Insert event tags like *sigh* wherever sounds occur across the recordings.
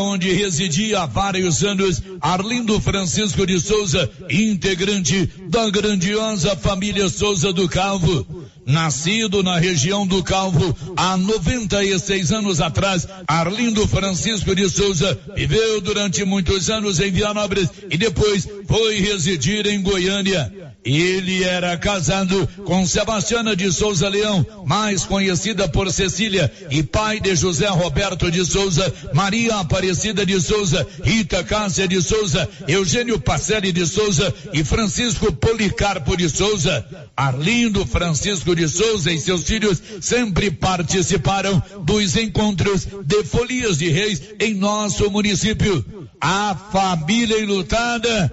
onde residia há vários anos Arlindo Francisco de Souza, integrante da grandiosa família Souza do Calvo. Nascido na região do Calvo há 96 anos atrás, Arlindo Francisco de Souza viveu durante muitos anos em Vianópolis e depois foi residir em Goiânia. Ele era casado com Sebastiana de Souza Leão, mais conhecida por Cecília, e pai de José Roberto de Souza, Maria Aparecida de Souza, Rita Cássia de Souza, Eugênio Pacelli de Souza e Francisco Policarpo de Souza. Arlindo Francisco de Souza e seus filhos sempre participaram dos encontros de folias de reis em nosso município. A família enlutada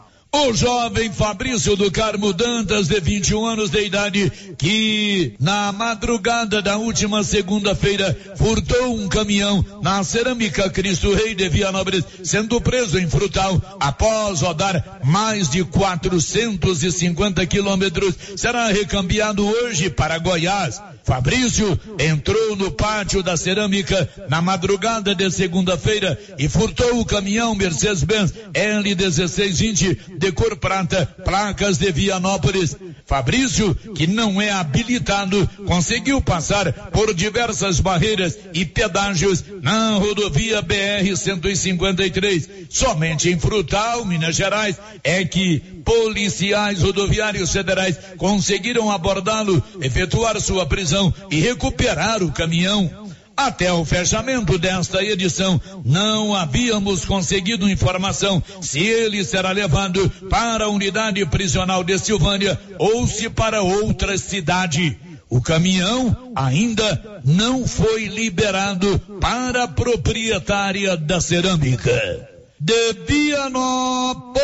O jovem Fabrício do Carmo Dantas, de 21 anos de idade, que na madrugada da última segunda-feira furtou um caminhão na cerâmica Cristo Rei de Vianópolis, sendo preso em Frutal após rodar mais de 450 quilômetros, será recambiado hoje para Goiás. Fabrício entrou no pátio da cerâmica na madrugada de segunda-feira e furtou o caminhão Mercedes-Benz L1620 de cor prata, placas de Vianópolis. Fabrício, que não é habilitado, conseguiu passar por diversas barreiras e pedágios na rodovia BR-153. Somente em Frutal, Minas Gerais, é que policiais rodoviários federais conseguiram abordá-lo, efetuar sua prisão e recuperar o caminhão. Até o fechamento desta edição, não havíamos conseguido informação se ele será levado para a unidade prisional de Silvânia ou se para outra cidade. O caminhão ainda não foi liberado para a proprietária da cerâmica. De Vianópolis,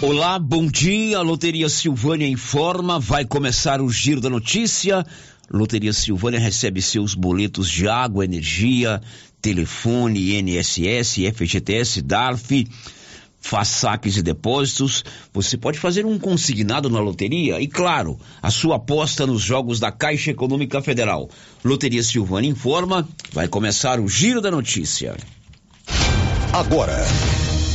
Olá, bom dia. Loteria Silvânia informa. Vai começar o Giro da Notícia. Loteria Silvânia recebe seus boletos de água, energia, telefone, INSS, FGTS, DARF, faz saques e depósitos. Você pode fazer um consignado na loteria e, claro, a sua aposta nos jogos da Caixa Econômica Federal. Loteria Silvânia informa. Vai começar o Giro da Notícia. Agora,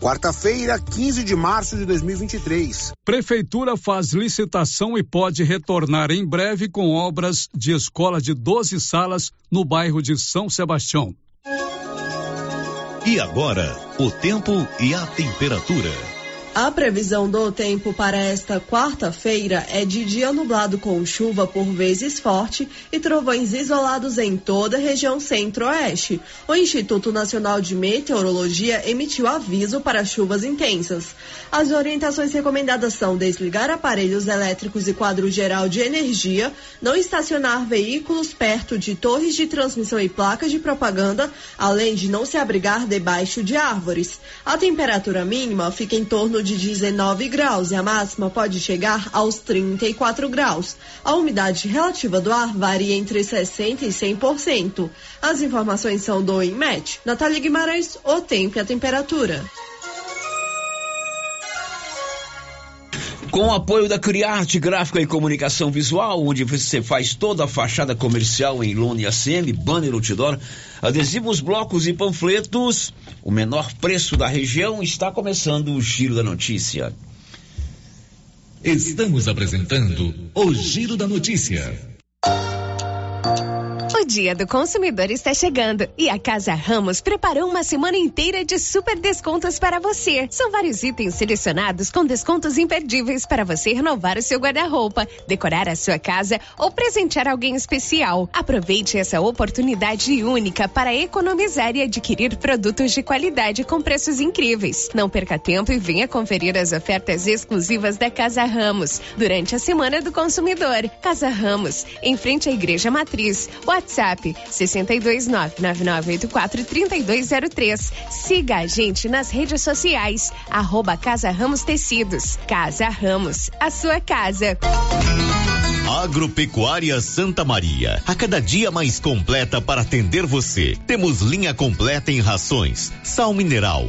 Quarta-feira, 15 de março de 2023. Prefeitura faz licitação e pode retornar em breve com obras de escola de 12 salas no bairro de São Sebastião. E agora, o tempo e a temperatura. A previsão do tempo para esta quarta-feira é de dia nublado com chuva por vezes forte e trovões isolados em toda a região centro-oeste. O Instituto Nacional de Meteorologia emitiu aviso para chuvas intensas. As orientações recomendadas são desligar aparelhos elétricos e quadro geral de energia, não estacionar veículos perto de torres de transmissão e placas de propaganda, além de não se abrigar debaixo de árvores. A temperatura mínima fica em torno de de 19 graus e a máxima pode chegar aos 34 graus. A umidade relativa do ar varia entre 60% e 100%. As informações são do INMET. Natália Guimarães, o tempo e a temperatura. Com o apoio da Criarte Gráfica e Comunicação Visual, onde você faz toda a fachada comercial em lona e ACM, banner, outdoor, adesivos, blocos e panfletos, o menor preço da região, está começando o Giro da Notícia. Estamos apresentando o Giro da Notícia. Dia do Consumidor está chegando e a Casa Ramos preparou uma semana inteira de super descontos para você. São vários itens selecionados com descontos imperdíveis para você renovar o seu guarda-roupa, decorar a sua casa ou presentear alguém especial. Aproveite essa oportunidade única para economizar e adquirir produtos de qualidade com preços incríveis. Não perca tempo e venha conferir as ofertas exclusivas da Casa Ramos durante a Semana do Consumidor. Casa Ramos, em frente à Igreja Matriz. WhatsApp WhatsApp 62999843203. Siga a gente nas redes sociais, arroba Casa Ramos Tecidos. Casa Ramos, a sua casa. Agropecuária Santa Maria, a cada dia mais completa para atender você. Temos linha completa em rações, sal mineral,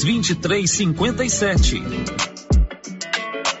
2357.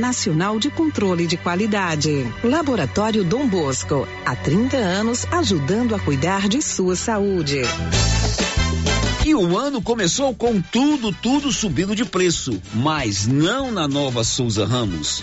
Nacional de Controle de Qualidade. Laboratório Dom Bosco, há 30 anos ajudando a cuidar de sua saúde. E o ano começou com tudo, tudo subindo de preço, mas não na nova Souza Ramos.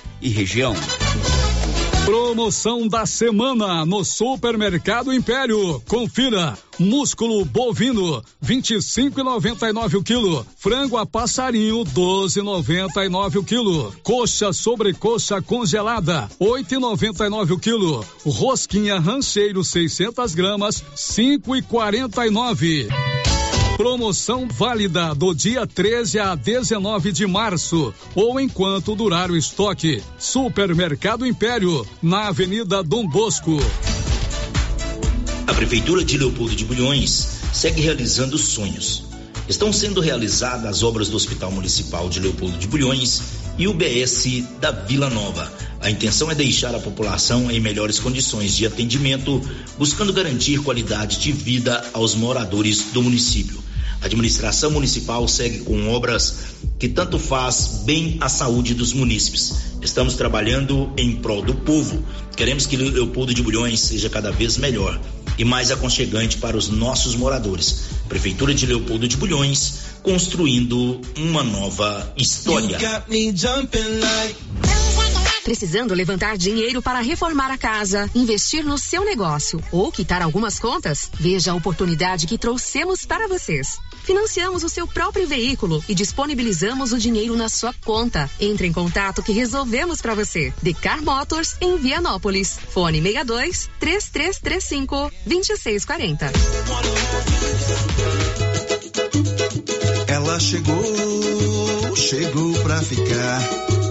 e região. Promoção da semana no Supermercado Império. Confira. Músculo bovino, 25,99 o quilo. Frango a passarinho, 12,99 o quilo. Coxa sobre coxa congelada, 8,99 o quilo. Rosquinha rancheiro, 600 gramas, 5,49. Promoção válida do dia 13 a 19 de março ou enquanto durar o estoque. Supermercado Império, na Avenida Dom Bosco. A Prefeitura de Leopoldo de Bulhões segue realizando sonhos. Estão sendo realizadas as obras do Hospital Municipal de Leopoldo de Bulhões e o BS da Vila Nova. A intenção é deixar a população em melhores condições de atendimento, buscando garantir qualidade de vida aos moradores do município. A administração municipal segue com obras que tanto faz bem à saúde dos munícipes. Estamos trabalhando em prol do povo. Queremos que Leopoldo de Bulhões seja cada vez melhor e mais aconchegante para os nossos moradores. Prefeitura de Leopoldo de Bulhões, construindo uma nova história. Precisando levantar dinheiro para reformar a casa, investir no seu negócio ou quitar algumas contas? Veja a oportunidade que trouxemos para vocês. Financiamos o seu próprio veículo e disponibilizamos o dinheiro na sua conta. Entre em contato que resolvemos para você. Decar Motors em Vianópolis. Fone 62 3335 2640. Ela chegou, chegou pra ficar.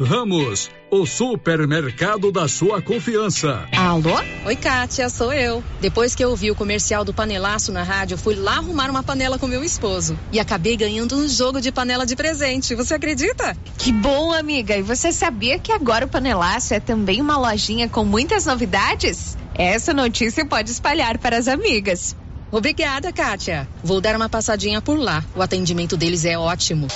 Ramos, o supermercado da sua confiança. Alô? Oi, Kátia, sou eu. Depois que eu vi o comercial do panelaço na rádio, fui lá arrumar uma panela com meu esposo. E acabei ganhando um jogo de panela de presente. Você acredita? Que bom, amiga. E você sabia que agora o panelaço é também uma lojinha com muitas novidades? Essa notícia pode espalhar para as amigas. Obrigada, Kátia. Vou dar uma passadinha por lá. O atendimento deles é ótimo.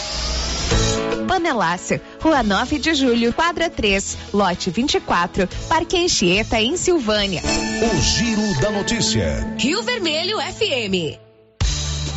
Panelácia, Rua 9 de Julho, quadra 3, lote 24, Parque Anchieta, em Silvânia. O Giro da Notícia. Rio Vermelho FM.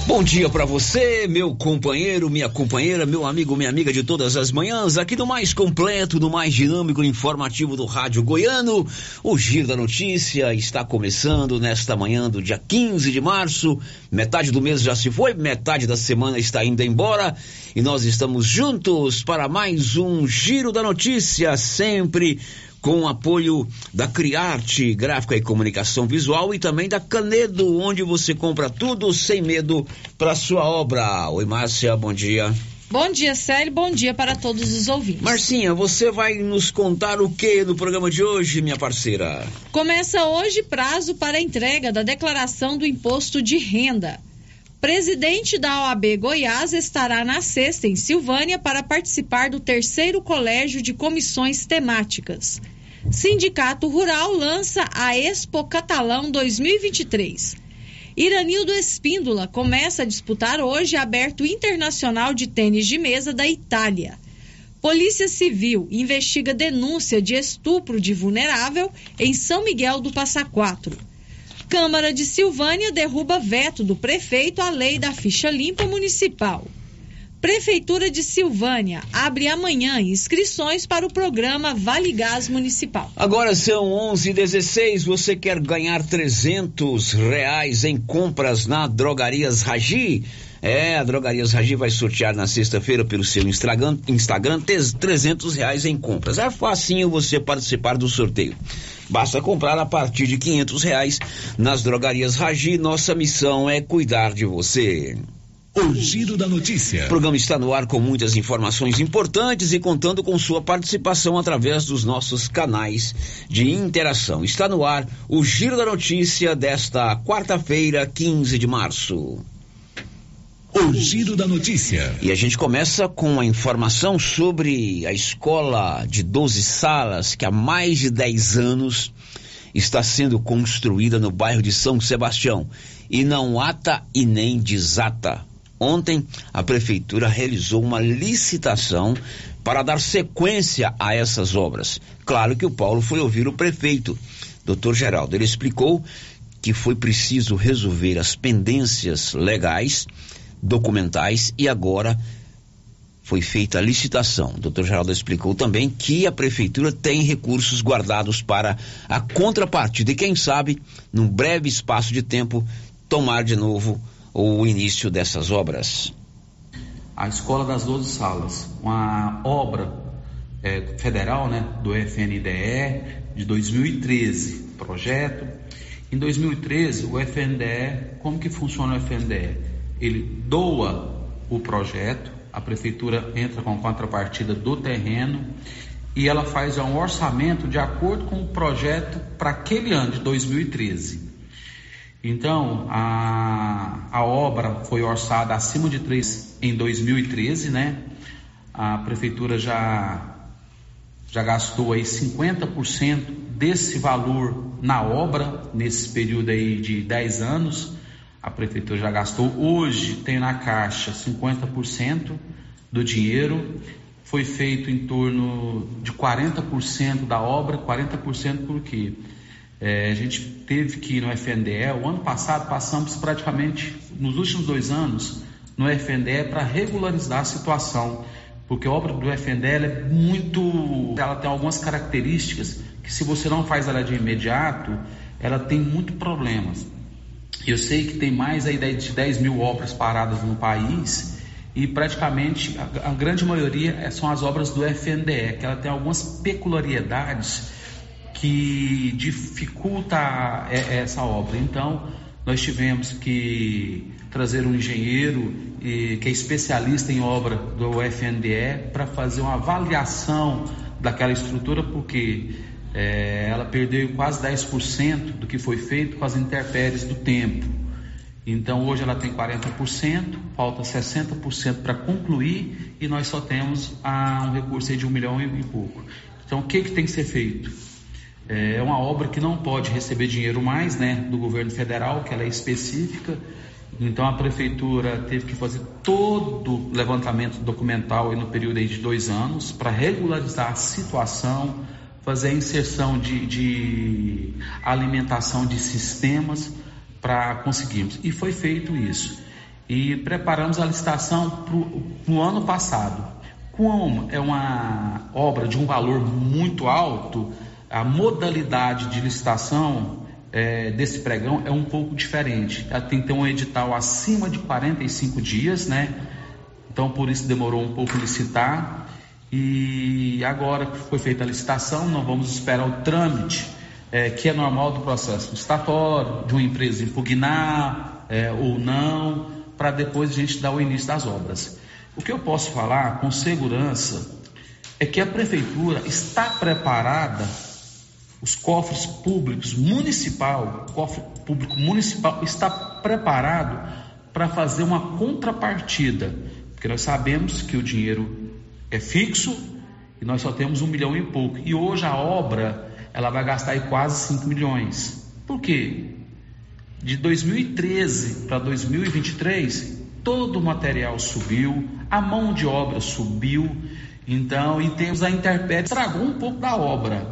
Bom dia para você, meu companheiro, minha companheira, meu amigo, minha amiga de todas as manhãs, aqui do mais completo, do mais dinâmico e informativo do Rádio Goiano. O Giro da Notícia está começando nesta manhã do dia 15 de março. Metade do mês já se foi, metade da semana está indo embora e nós estamos juntos para mais um Giro da Notícia, sempre com o apoio da Criarte Gráfica e Comunicação Visual e também da Canedo, onde você compra tudo sem medo para sua obra. Oi, Márcia, bom dia. Bom dia, Célio. Bom dia para todos os ouvintes. Marcinha, você vai nos contar o que no programa de hoje, minha parceira? Começa hoje prazo para a entrega da declaração do imposto de renda. Presidente da OAB Goiás estará na sexta em Silvânia para participar do terceiro colégio de comissões temáticas. Sindicato Rural lança a Expo Catalão 2023. Iranildo Espíndola começa a disputar hoje aberto internacional de tênis de mesa da Itália. Polícia Civil investiga denúncia de estupro de vulnerável em São Miguel do Passa Quatro. Câmara de Silvânia derruba veto do prefeito à lei da ficha limpa municipal. Prefeitura de Silvânia abre amanhã inscrições para o programa Vale Gás Municipal. Agora são 11:16. Você quer ganhar 300 reais em compras na Drogarias Ragi? É, a Drogarias Ragi vai sortear na sexta-feira pelo seu Instagram, Instagram 300 reais em compras. É facinho você participar do sorteio. Basta comprar a partir de 500 reais nas Drogarias Ragi. Nossa missão é cuidar de você. O Giro da Notícia. O programa está no ar com muitas informações importantes e contando com sua participação através dos nossos canais de interação. Está no ar o Giro da Notícia desta quarta-feira, 15 de março. O Giro da Notícia. E a gente começa com a informação sobre a escola de 12 salas que há mais de 10 anos está sendo construída no bairro de São Sebastião e não ata e nem desata. Ontem, a prefeitura realizou uma licitação para dar sequência a essas obras. Claro que o Paulo foi ouvir o prefeito, doutor Geraldo. Ele explicou que foi preciso resolver as pendências legais, documentais e agora foi feita a licitação. O doutor Geraldo explicou também que a prefeitura tem recursos guardados para a contrapartida e, quem sabe, num breve espaço de tempo, tomar de novo o início dessas obras? A Escola das Doze Salas, uma obra é, federal né, do FNDE de 2013, projeto. Em 2013, o FNDE, como que funciona o FNDE? Ele doa o projeto, a prefeitura entra com a contrapartida do terreno e ela faz um orçamento de acordo com o projeto para aquele ano de 2013. Então, a, a obra foi orçada acima de 3 em 2013, né? A prefeitura já, já gastou aí 50% desse valor na obra, nesse período aí de 10 anos. A prefeitura já gastou. Hoje tem na caixa 50% do dinheiro. Foi feito em torno de 40% da obra. 40% por quê? É, a gente teve que ir no FNDE, o ano passado passamos praticamente, nos últimos dois anos, no FNDE para regularizar a situação, porque a obra do FNDE é muito, ela tem algumas características que se você não faz ela de imediato, ela tem muito problemas. Eu sei que tem mais aí de 10 mil obras paradas no país e praticamente a, a grande maioria são as obras do FNDE, que ela tem algumas peculiaridades que dificulta é, essa obra. Então, nós tivemos que trazer um engenheiro que é especialista em obra do FNDE para fazer uma avaliação daquela estrutura, porque é, ela perdeu quase 10% do que foi feito com as intempéries do tempo. Então hoje ela tem 40%, falta 60% para concluir e nós só temos ah, um recurso de um milhão e pouco. Então o que, que tem que ser feito? É uma obra que não pode receber dinheiro mais, né, do governo federal, que ela é específica. Então a prefeitura teve que fazer todo o levantamento documental no período de dois anos para regularizar a situação, fazer a inserção de, de alimentação de sistemas para conseguirmos. E foi feito isso. E preparamos a licitação para o ano passado. Como é uma obra de um valor muito alto, a modalidade de licitação é, desse pregão é um pouco diferente. Ela tem que ter um edital acima de 45 dias, né? Então por isso demorou um pouco licitar. E agora que foi feita a licitação, nós vamos esperar o trâmite, é, que é normal do processo licitatório, de uma empresa impugnar é, ou não, para depois a gente dar o início das obras. O que eu posso falar com segurança é que a prefeitura está preparada, os cofres públicos municipal, o cofre público municipal está preparado para fazer uma contrapartida, porque nós sabemos que o dinheiro é fixo e nós só temos um milhão e pouco. E hoje a obra ela vai gastar quase 5 milhões. Por quê? De 2013 para 2023, todo o material subiu, a mão de obra subiu, então, e temos a Interped, estragou um pouco da obra.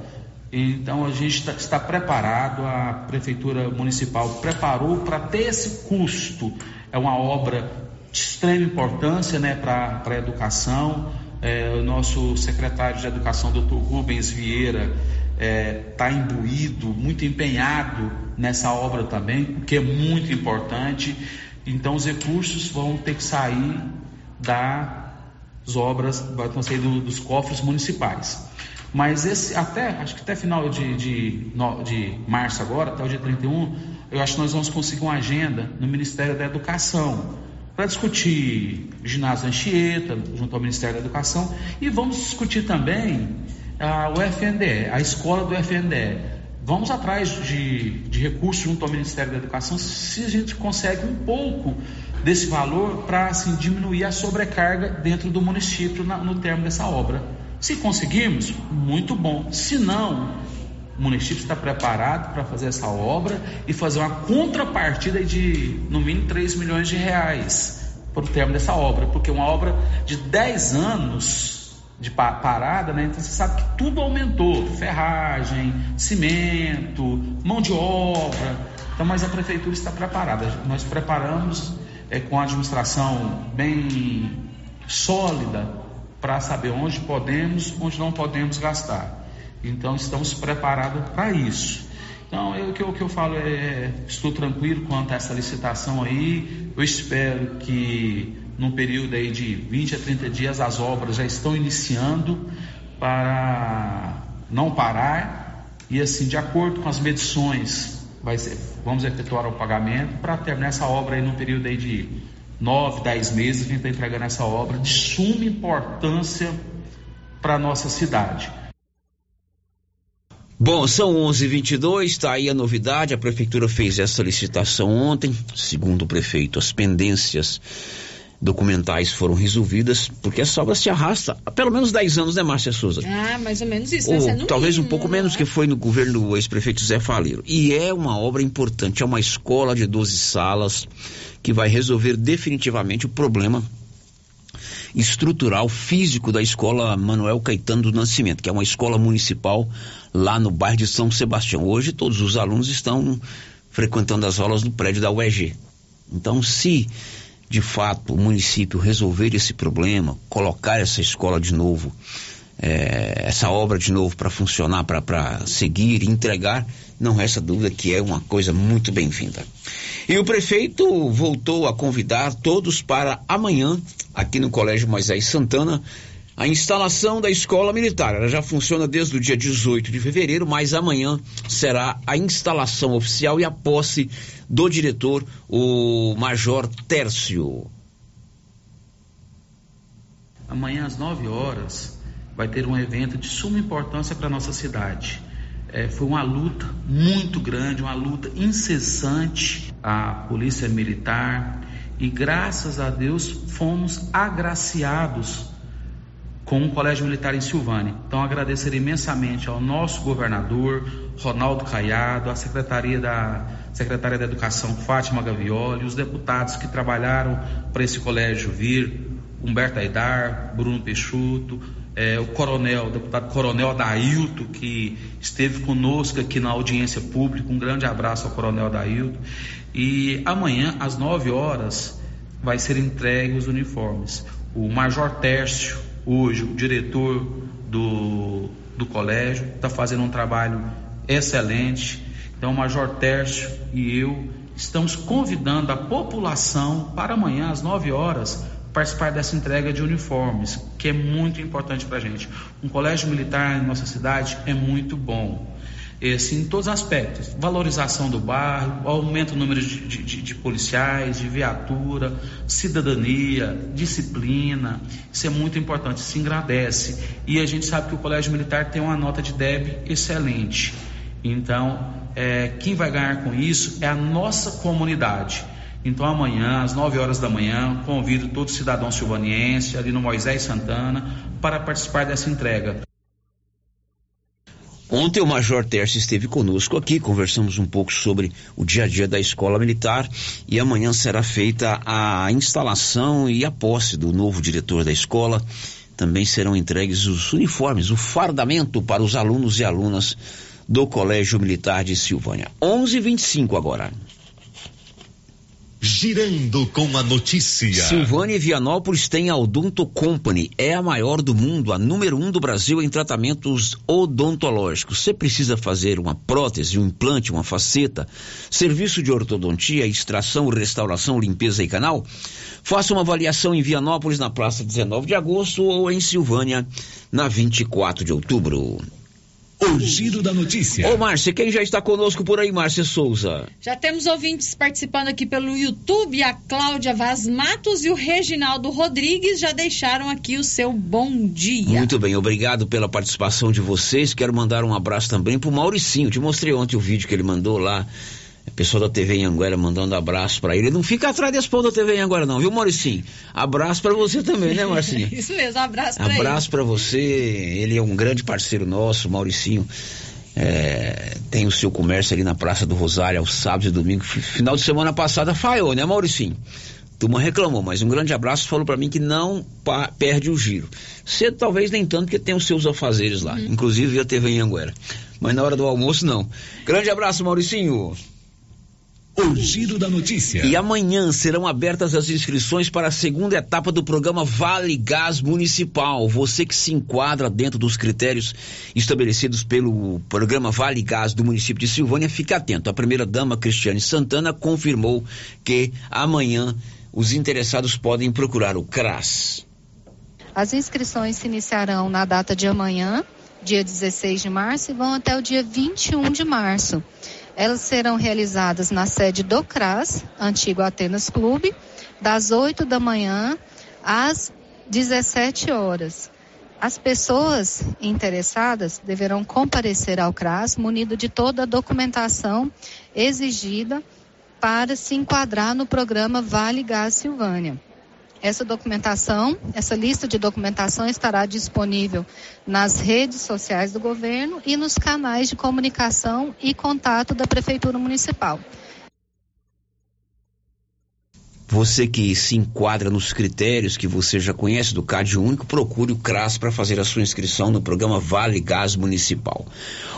Então, a gente está, está preparado, a Prefeitura Municipal preparou para ter esse custo. É uma obra de extrema importância né, para a educação. É, o nosso secretário de Educação, doutor Rubens Vieira, está é, tá imbuído, muito empenhado nessa obra também, o que é muito importante. Então, os recursos vão ter que sair da as obras vão sair do, dos cofres municipais. Mas esse, até, acho que até final de, de, de março agora, até o dia 31, eu acho que nós vamos conseguir uma agenda no Ministério da Educação para discutir ginásio Anchieta, junto ao Ministério da Educação, e vamos discutir também a, o FNDE, a escola do FNDE. Vamos atrás de, de recursos junto ao Ministério da Educação, se a gente consegue um pouco desse valor para assim, diminuir a sobrecarga dentro do município na, no termo dessa obra. Se conseguirmos, muito bom. Se não, o município está preparado para fazer essa obra e fazer uma contrapartida de no mínimo 3 milhões de reais para o termo dessa obra, porque uma obra de 10 anos de parada, né? Então você sabe que tudo aumentou, ferragem, cimento, mão de obra. Então, mas a prefeitura está preparada. Nós preparamos é, com a administração bem sólida para saber onde podemos, onde não podemos gastar. Então estamos preparados para isso. Então, eu, o, que eu, o que eu falo é, estou tranquilo quanto a essa licitação aí. Eu espero que num período aí de 20 a 30 dias as obras já estão iniciando para não parar e assim, de acordo com as medições ser, vamos efetuar o pagamento para terminar essa obra aí num período aí de nove, dez meses, a gente está entregando essa obra de suma importância para a nossa cidade. Bom, são 11:22, está aí a novidade. A prefeitura fez essa licitação ontem, segundo o prefeito, as pendências documentais foram resolvidas, porque essa obra se arrasta há pelo menos 10 anos, né, Márcia Souza? Ah, mais ou menos isso. Ou, né? talvez mínimo, um pouco menos, é? que foi no governo do ex-prefeito Zé Faleiro. E é uma obra importante, é uma escola de 12 salas que vai resolver definitivamente o problema estrutural físico da escola Manuel Caetano do Nascimento, que é uma escola municipal lá no bairro de São Sebastião. Hoje todos os alunos estão frequentando as aulas no prédio da UEG. Então, se de fato o município resolver esse problema, colocar essa escola de novo, é, essa obra de novo para funcionar, para seguir e entregar, não resta dúvida que é uma coisa muito bem-vinda. E o prefeito voltou a convidar todos para amanhã, aqui no Colégio Moisés Santana, a instalação da escola militar. Ela já funciona desde o dia 18 de fevereiro, mas amanhã será a instalação oficial e a posse do diretor, o Major Tércio. Amanhã às 9 horas vai ter um evento de suma importância para a nossa cidade. É, foi uma luta muito grande, uma luta incessante. A Polícia Militar e graças a Deus fomos agraciados com um colégio militar em Silvânia. Então agradecer imensamente ao nosso governador Ronaldo Caiado, à secretaria da secretária da Educação Fátima Gavioli, os deputados que trabalharam para esse colégio vir, Humberto Aidar, Bruno Peixoto, é, o coronel, o deputado coronel Adailto, que esteve conosco aqui na audiência pública. Um grande abraço ao coronel Adailto. E amanhã, às 9 horas, vai ser entregue os uniformes. O Major Tércio, hoje o diretor do, do colégio, está fazendo um trabalho excelente. Então, o Major Tércio e eu estamos convidando a população para amanhã, às 9 horas, participar dessa entrega de uniformes, que é muito importante para a gente. Um colégio militar em nossa cidade é muito bom. Esse, em todos os aspectos, valorização do bairro, aumento do número de, de, de, policiais, de viatura, cidadania, disciplina, isso é muito importante, se engrandece. E a gente sabe que o Colégio Militar tem uma nota de DEB excelente. Então, é, quem vai ganhar com isso é a nossa comunidade. Então, amanhã, às 9 horas da manhã, convido todo cidadão silvaniense, ali no Moisés Santana, para participar dessa entrega. Ontem o Major Tércio esteve conosco aqui, conversamos um pouco sobre o dia a dia da escola militar e amanhã será feita a instalação e a posse do novo diretor da escola. Também serão entregues os uniformes, o fardamento para os alunos e alunas do Colégio Militar de Silvânia. 11:25 agora. Girando com a notícia. Silvânia e Vianópolis tem a Odonto Company. É a maior do mundo, a número um do Brasil em tratamentos odontológicos. Você precisa fazer uma prótese, um implante, uma faceta, serviço de ortodontia, extração, restauração, limpeza e canal? Faça uma avaliação em Vianópolis na praça 19 de agosto ou em Silvânia na 24 de outubro. O giro da notícia. Ô, Márcia, quem já está conosco por aí, Márcia Souza? Já temos ouvintes participando aqui pelo YouTube, a Cláudia Vaz Matos e o Reginaldo Rodrigues já deixaram aqui o seu bom dia. Muito bem, obrigado pela participação de vocês. Quero mandar um abraço também pro Mauricinho. Te mostrei ontem o vídeo que ele mandou lá pessoal da TV Anguera mandando abraço para ele. Não fica atrás desse pão da TV Anguera não, viu, Mauricinho? Abraço para você também, né, Marcinho? *laughs* Isso mesmo, abraço para. Abraço para você. Ele é um grande parceiro nosso, Mauricinho. É, tem o seu comércio ali na Praça do Rosário aos sábados e domingos. Final de semana passada falhou, né, Mauricinho? Turma reclamou, mas um grande abraço falou para mim que não perde o giro. Cedo talvez nem tanto, porque tem os seus afazeres lá, uhum. inclusive a TV Anguera. Mas na hora do almoço, não. Grande abraço, Mauricinho. O Giro da Notícia. E amanhã serão abertas as inscrições para a segunda etapa do programa Vale Gás Municipal. Você que se enquadra dentro dos critérios estabelecidos pelo programa Vale Gás do município de Silvânia, fique atento. A primeira-dama Cristiane Santana confirmou que amanhã os interessados podem procurar o CRAS. As inscrições se iniciarão na data de amanhã, dia 16 de março, e vão até o dia 21 de março. Elas serão realizadas na sede do CRAS, antigo Atenas Clube, das 8 da manhã às 17 horas. As pessoas interessadas deverão comparecer ao CRAS munido de toda a documentação exigida para se enquadrar no programa Vale Gás Silvânia. Essa documentação, essa lista de documentação estará disponível nas redes sociais do governo e nos canais de comunicação e contato da Prefeitura Municipal. Você que se enquadra nos critérios que você já conhece do CAD Único, procure o CRAS para fazer a sua inscrição no programa Vale Gás Municipal.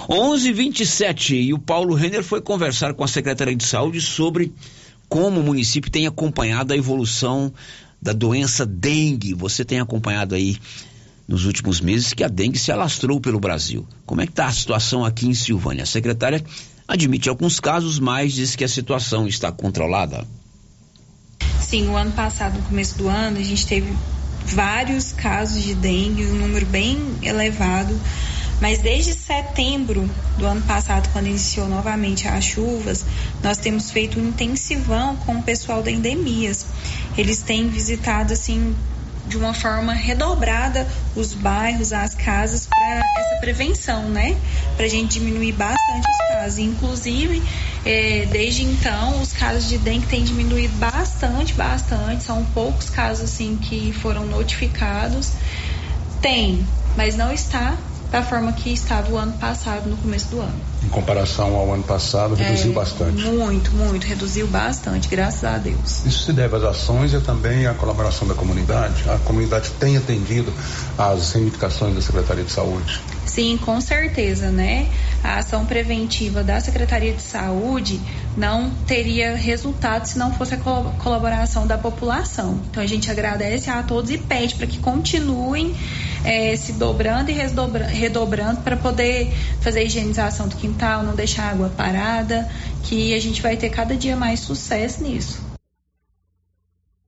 11:27 e o Paulo Renner foi conversar com a Secretaria de Saúde sobre como o município tem acompanhado a evolução da doença dengue. Você tem acompanhado aí nos últimos meses que a dengue se alastrou pelo Brasil. Como é que está a situação aqui em Silvânia? A secretária admite alguns casos, mas diz que a situação está controlada. Sim, o ano passado, no começo do ano, a gente teve vários casos de dengue, um número bem elevado. Mas desde setembro do ano passado, quando iniciou novamente as chuvas, nós temos feito um intensivão com o pessoal da endemias eles têm visitado assim de uma forma redobrada os bairros, as casas para essa prevenção, né? Para a gente diminuir bastante os casos. Inclusive, é, desde então, os casos de dengue têm diminuído bastante, bastante. São poucos casos assim que foram notificados. Tem, mas não está da forma que estava o ano passado, no começo do ano. Em comparação ao ano passado, reduziu é, bastante. Muito, muito, reduziu bastante, graças a Deus. Isso se deve às ações e também à colaboração da comunidade. A comunidade tem atendido às reivindicações da Secretaria de Saúde. Sim, com certeza, né? A ação preventiva da Secretaria de Saúde não teria resultado se não fosse a colaboração da população. Então a gente agradece a todos e pede para que continuem é, se dobrando e redobrando para poder fazer a higienização do quintal, não deixar a água parada, que a gente vai ter cada dia mais sucesso nisso.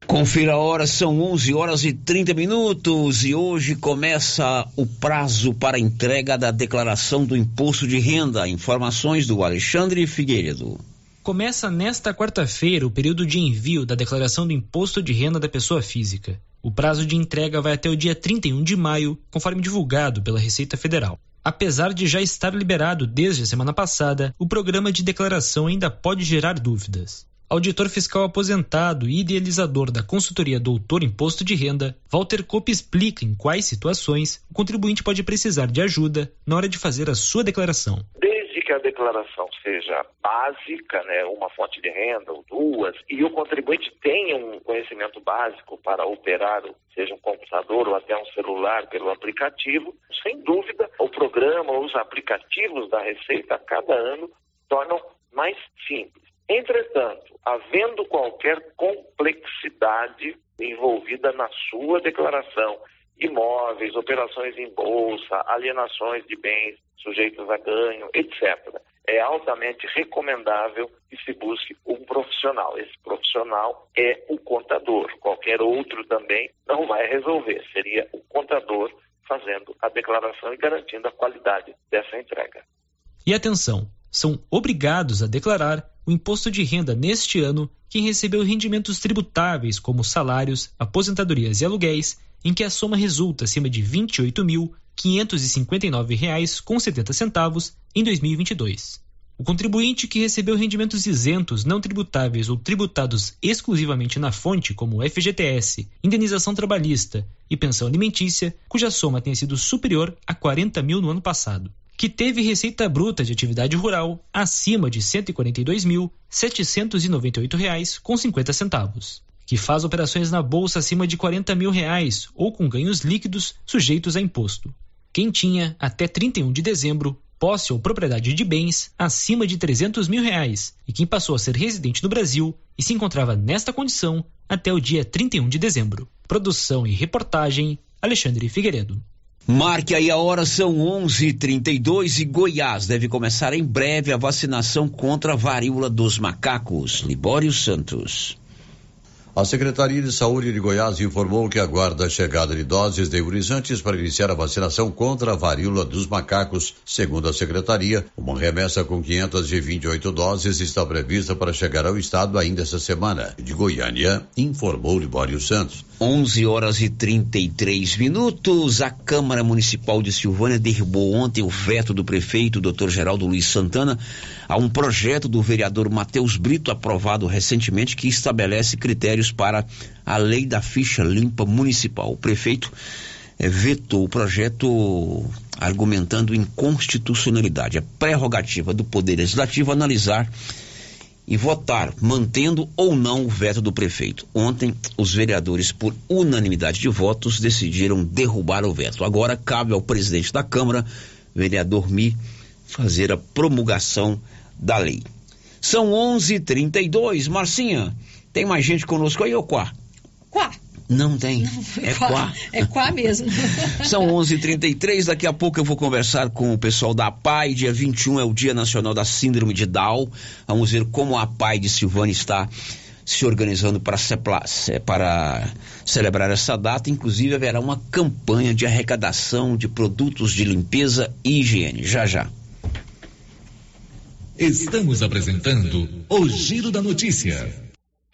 Confira a hora, são 11 horas e 30 minutos e hoje começa o prazo para entrega da declaração do imposto de renda. Informações do Alexandre Figueiredo. Começa nesta quarta-feira o período de envio da declaração do imposto de renda da pessoa física. O prazo de entrega vai até o dia 31 de maio, conforme divulgado pela Receita Federal. Apesar de já estar liberado desde a semana passada, o programa de declaração ainda pode gerar dúvidas. Auditor fiscal aposentado e idealizador da consultoria Doutor Imposto de Renda, Walter Kopp explica em quais situações o contribuinte pode precisar de ajuda na hora de fazer a sua declaração. Desde que a declaração seja básica, né, uma fonte de renda ou duas, e o contribuinte tenha um conhecimento básico para operar, seja um computador ou até um celular pelo aplicativo, sem dúvida, o programa ou os aplicativos da Receita a cada ano tornam mais simples. Entretanto, havendo qualquer complexidade envolvida na sua declaração, imóveis, operações em bolsa, alienações de bens sujeitos a ganho, etc. É altamente recomendável que se busque um profissional. Esse profissional é o contador. Qualquer outro também não vai resolver. Seria o contador fazendo a declaração e garantindo a qualidade dessa entrega. E atenção, são obrigados a declarar o imposto de renda neste ano quem recebeu rendimentos tributáveis como salários, aposentadorias e aluguéis, em que a soma resulta acima de R$ 28.559,70 em 2022. O contribuinte que recebeu rendimentos isentos não tributáveis ou tributados exclusivamente na fonte, como FGTS, indenização trabalhista e pensão alimentícia, cuja soma tenha sido superior a 40 mil no ano passado que teve receita bruta de atividade rural acima de R$ 142.798,50, que faz operações na bolsa acima de 40 mil reais ou com ganhos líquidos sujeitos a imposto. Quem tinha até 31 de dezembro posse ou propriedade de bens acima de 300 mil reais e quem passou a ser residente no Brasil e se encontrava nesta condição até o dia 31 de dezembro. Produção e reportagem Alexandre Figueiredo. Marque aí a hora, são 11:32 e Goiás deve começar em breve a vacinação contra a varíola dos macacos. Libório Santos. A Secretaria de Saúde de Goiás informou que aguarda a chegada de doses de imunizantes para iniciar a vacinação contra a varíola dos macacos. Segundo a Secretaria, uma remessa com 528 doses está prevista para chegar ao estado ainda essa semana. De Goiânia, informou Libório Santos. 11 horas e 33 minutos. A Câmara Municipal de Silvânia derrubou ontem o veto do prefeito, Dr. Geraldo Luiz Santana, a um projeto do vereador Matheus Brito, aprovado recentemente, que estabelece critérios para a lei da ficha limpa municipal. O prefeito eh, vetou o projeto argumentando inconstitucionalidade. É prerrogativa do Poder Legislativo analisar e votar, mantendo ou não o veto do prefeito. Ontem, os vereadores, por unanimidade de votos, decidiram derrubar o veto. Agora cabe ao presidente da Câmara, vereador Mi, fazer a promulgação da lei. São 11:32. Marcinha, tem mais gente conosco aí ou quá? Quá. Não tem. Não, é quá. quá. É quá mesmo. *laughs* São 11:33. Daqui a pouco eu vou conversar com o pessoal da PAI. Dia 21 é o Dia Nacional da Síndrome de Down. Vamos ver como a PAI de Silvânia está se organizando para, para celebrar essa data. Inclusive, haverá uma campanha de arrecadação de produtos de limpeza e higiene. Já já. Estamos apresentando o Giro da Notícia.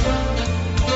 Thank you.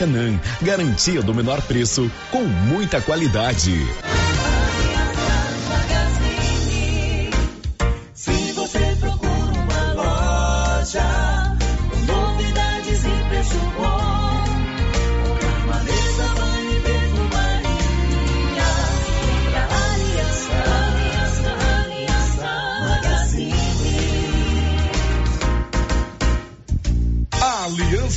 Maracanã. Garantia do menor preço com muita qualidade.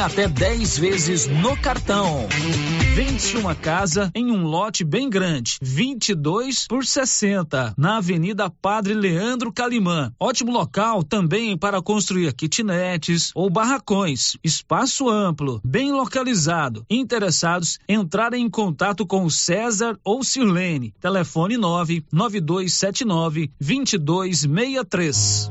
até 10 vezes no cartão. Vende-se uma casa em um lote bem grande, 22 por 60, na Avenida Padre Leandro Calimã. Ótimo local também para construir kitnets ou barracões. Espaço amplo, bem localizado. Interessados, entrarem em contato com o César ou Sirlene. Telefone 99279 2263.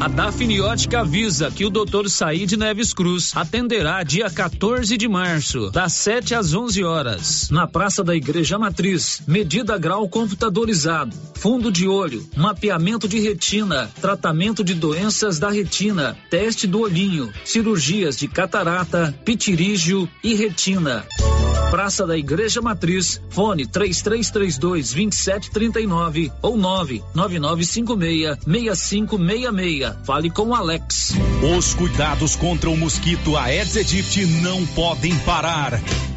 A Dafniótica avisa que o Dr. Said Neves Cruz atenderá dia 14 de março, das 7 às 11 horas, na Praça da Igreja Matriz. Medida grau computadorizado, fundo de olho, mapeamento de retina, tratamento de doenças da retina, teste do olhinho, cirurgias de catarata, pitirígio e retina. Praça da Igreja Matriz, fone 3332 2739 ou 99956 6566. Fale com Alex. Os cuidados contra o mosquito Aedes aegypti não podem parar.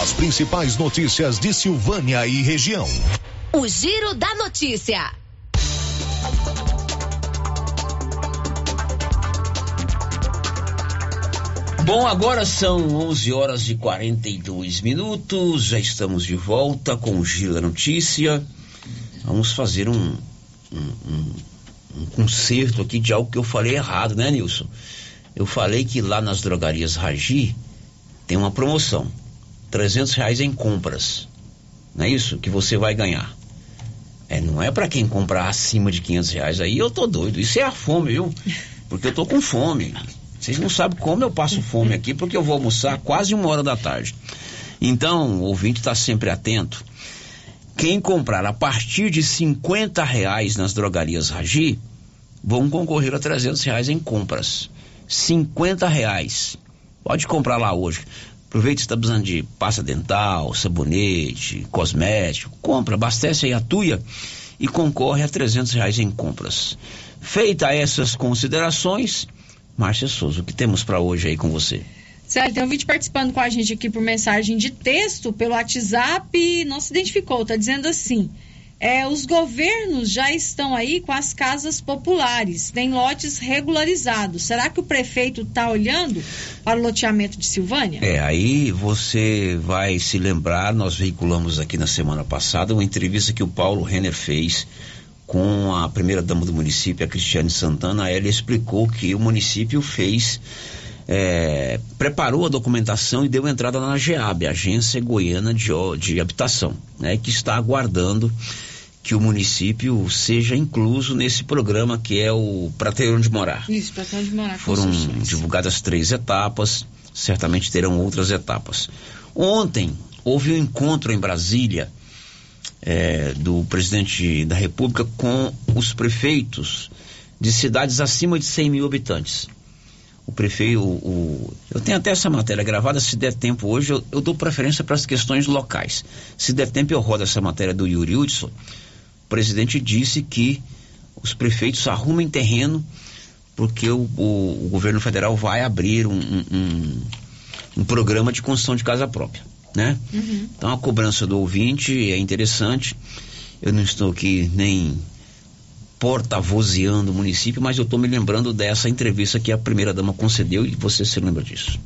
As principais notícias de Silvânia e região. O Giro da Notícia. Bom, agora são 11 horas e 42 minutos. Já estamos de volta com o Giro da Notícia. Vamos fazer um, um, um, um conserto aqui de algo que eu falei errado, né, Nilson? Eu falei que lá nas drogarias Ragi tem uma promoção: 300 reais em compras. Não é isso que você vai ganhar? É, não é para quem comprar acima de 500 reais. Aí eu tô doido. Isso é a fome, viu? Porque eu tô com fome. Vocês não sabem como eu passo fome aqui, porque eu vou almoçar quase uma hora da tarde. Então, o ouvinte está sempre atento. Quem comprar a partir de 50 reais nas drogarias Ragi, vão concorrer a 300 reais em compras. 50 reais. Pode comprar lá hoje. Aproveite se está precisando de pasta dental, sabonete, cosmético. Compra, abastece aí a tuia e concorre a 300 reais em compras. Feita essas considerações, Márcia Souza, o que temos para hoje aí com você? Célio, tem um vídeo participando com a gente aqui por mensagem de texto pelo WhatsApp, não se identificou, tá dizendo assim. É, os governos já estão aí com as casas populares, tem lotes regularizados. Será que o prefeito está olhando para o loteamento de Silvânia? É, aí você vai se lembrar, nós veiculamos aqui na semana passada uma entrevista que o Paulo Renner fez com a primeira dama do município, a Cristiane Santana. Ela explicou que o município fez é, preparou a documentação e deu entrada na GEAB, Agência Goiana de, de Habitação, né, que está aguardando que o município seja incluso nesse programa que é o Pra ter onde morar. Isso, para ter onde morar. Foram divulgadas três etapas, certamente terão outras etapas. Ontem houve um encontro em Brasília é, do presidente da República com os prefeitos de cidades acima de 100 mil habitantes. O prefeito, o, o, eu tenho até essa matéria gravada, se der tempo hoje, eu, eu dou preferência para as questões locais. Se der tempo, eu rodo essa matéria do Yuri Hudson. O presidente disse que os prefeitos arrumem terreno porque o, o, o governo federal vai abrir um, um, um, programa de construção de casa própria, né? Uhum. Então a cobrança do ouvinte é interessante. Eu não estou aqui nem porta-vozeando o município, mas eu estou me lembrando dessa entrevista que a primeira-dama concedeu e você se lembra disso.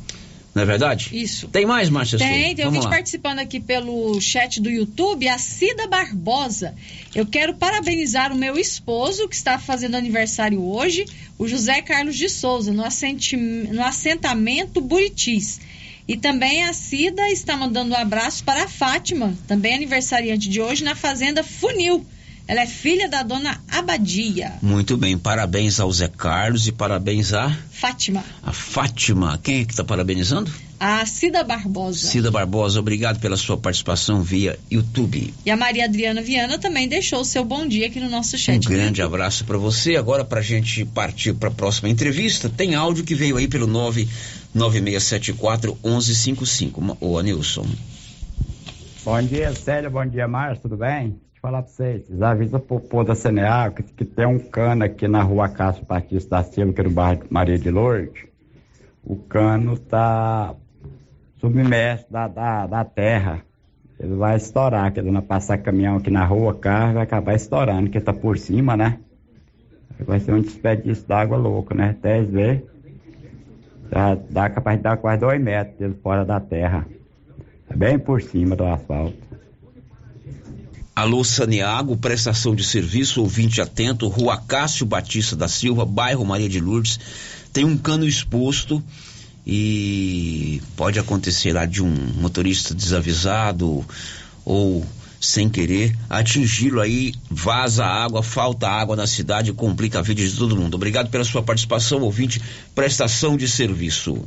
Não é verdade? Isso. Tem mais, Márcia? Tem, tem ouvinte participando aqui pelo chat do YouTube, a Cida Barbosa. Eu quero parabenizar o meu esposo, que está fazendo aniversário hoje, o José Carlos de Souza, no, assenti- no assentamento Buritis. E também a Cida está mandando um abraço para a Fátima, também aniversariante de hoje, na Fazenda Funil. Ela é filha da dona Abadia, Muito bem, parabéns ao Zé Carlos e parabéns à Fátima. a Fátima. Quem é que está parabenizando? A Cida Barbosa. Cida Barbosa, obrigado pela sua participação via YouTube. E a Maria Adriana Viana também deixou o seu bom dia aqui no nosso Um chat. do grande abraço para você. Agora, para a gente partir para a próxima entrevista, tem áudio que veio aí pelo 99674 1155. Ô, Anilson. Bom dia, Célio. Bom dia, Márcio. Tudo bem? Falar pra vocês. Avisam pro povo da CNA que, que tem um cano aqui na rua Cássio Batista da Silva, que é no bairro Maria de Lourdes. O cano tá submerso da, da, da terra. Ele vai estourar, que dando passar caminhão aqui na rua, carro, vai acabar estourando, que tá por cima, né? Vai ser um desperdício d'água louco, né? Até ver. Dá, dá capaz de dar quase dois metros fora da terra. É bem por cima do asfalto. Alô, Saniago, prestação de serviço, ouvinte atento, Rua Cássio Batista da Silva, bairro Maria de Lourdes. Tem um cano exposto e pode acontecer lá de um motorista desavisado ou sem querer atingi-lo aí, vaza água, falta água na cidade, complica a vida de todo mundo. Obrigado pela sua participação, ouvinte, prestação de serviço.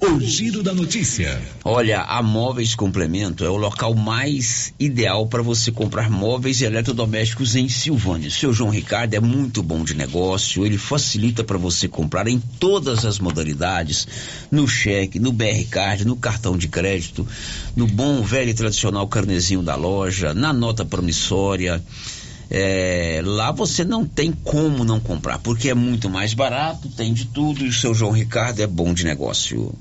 O giro da notícia. Olha, a Móveis Complemento é o local mais ideal para você comprar móveis e eletrodomésticos em Silvânia. Seu João Ricardo é muito bom de negócio, ele facilita para você comprar em todas as modalidades, no cheque, no BR Card, no cartão de crédito, no bom velho e tradicional carnezinho da loja, na nota promissória. É, lá você não tem como não comprar, porque é muito mais barato, tem de tudo e o seu João Ricardo é bom de negócio.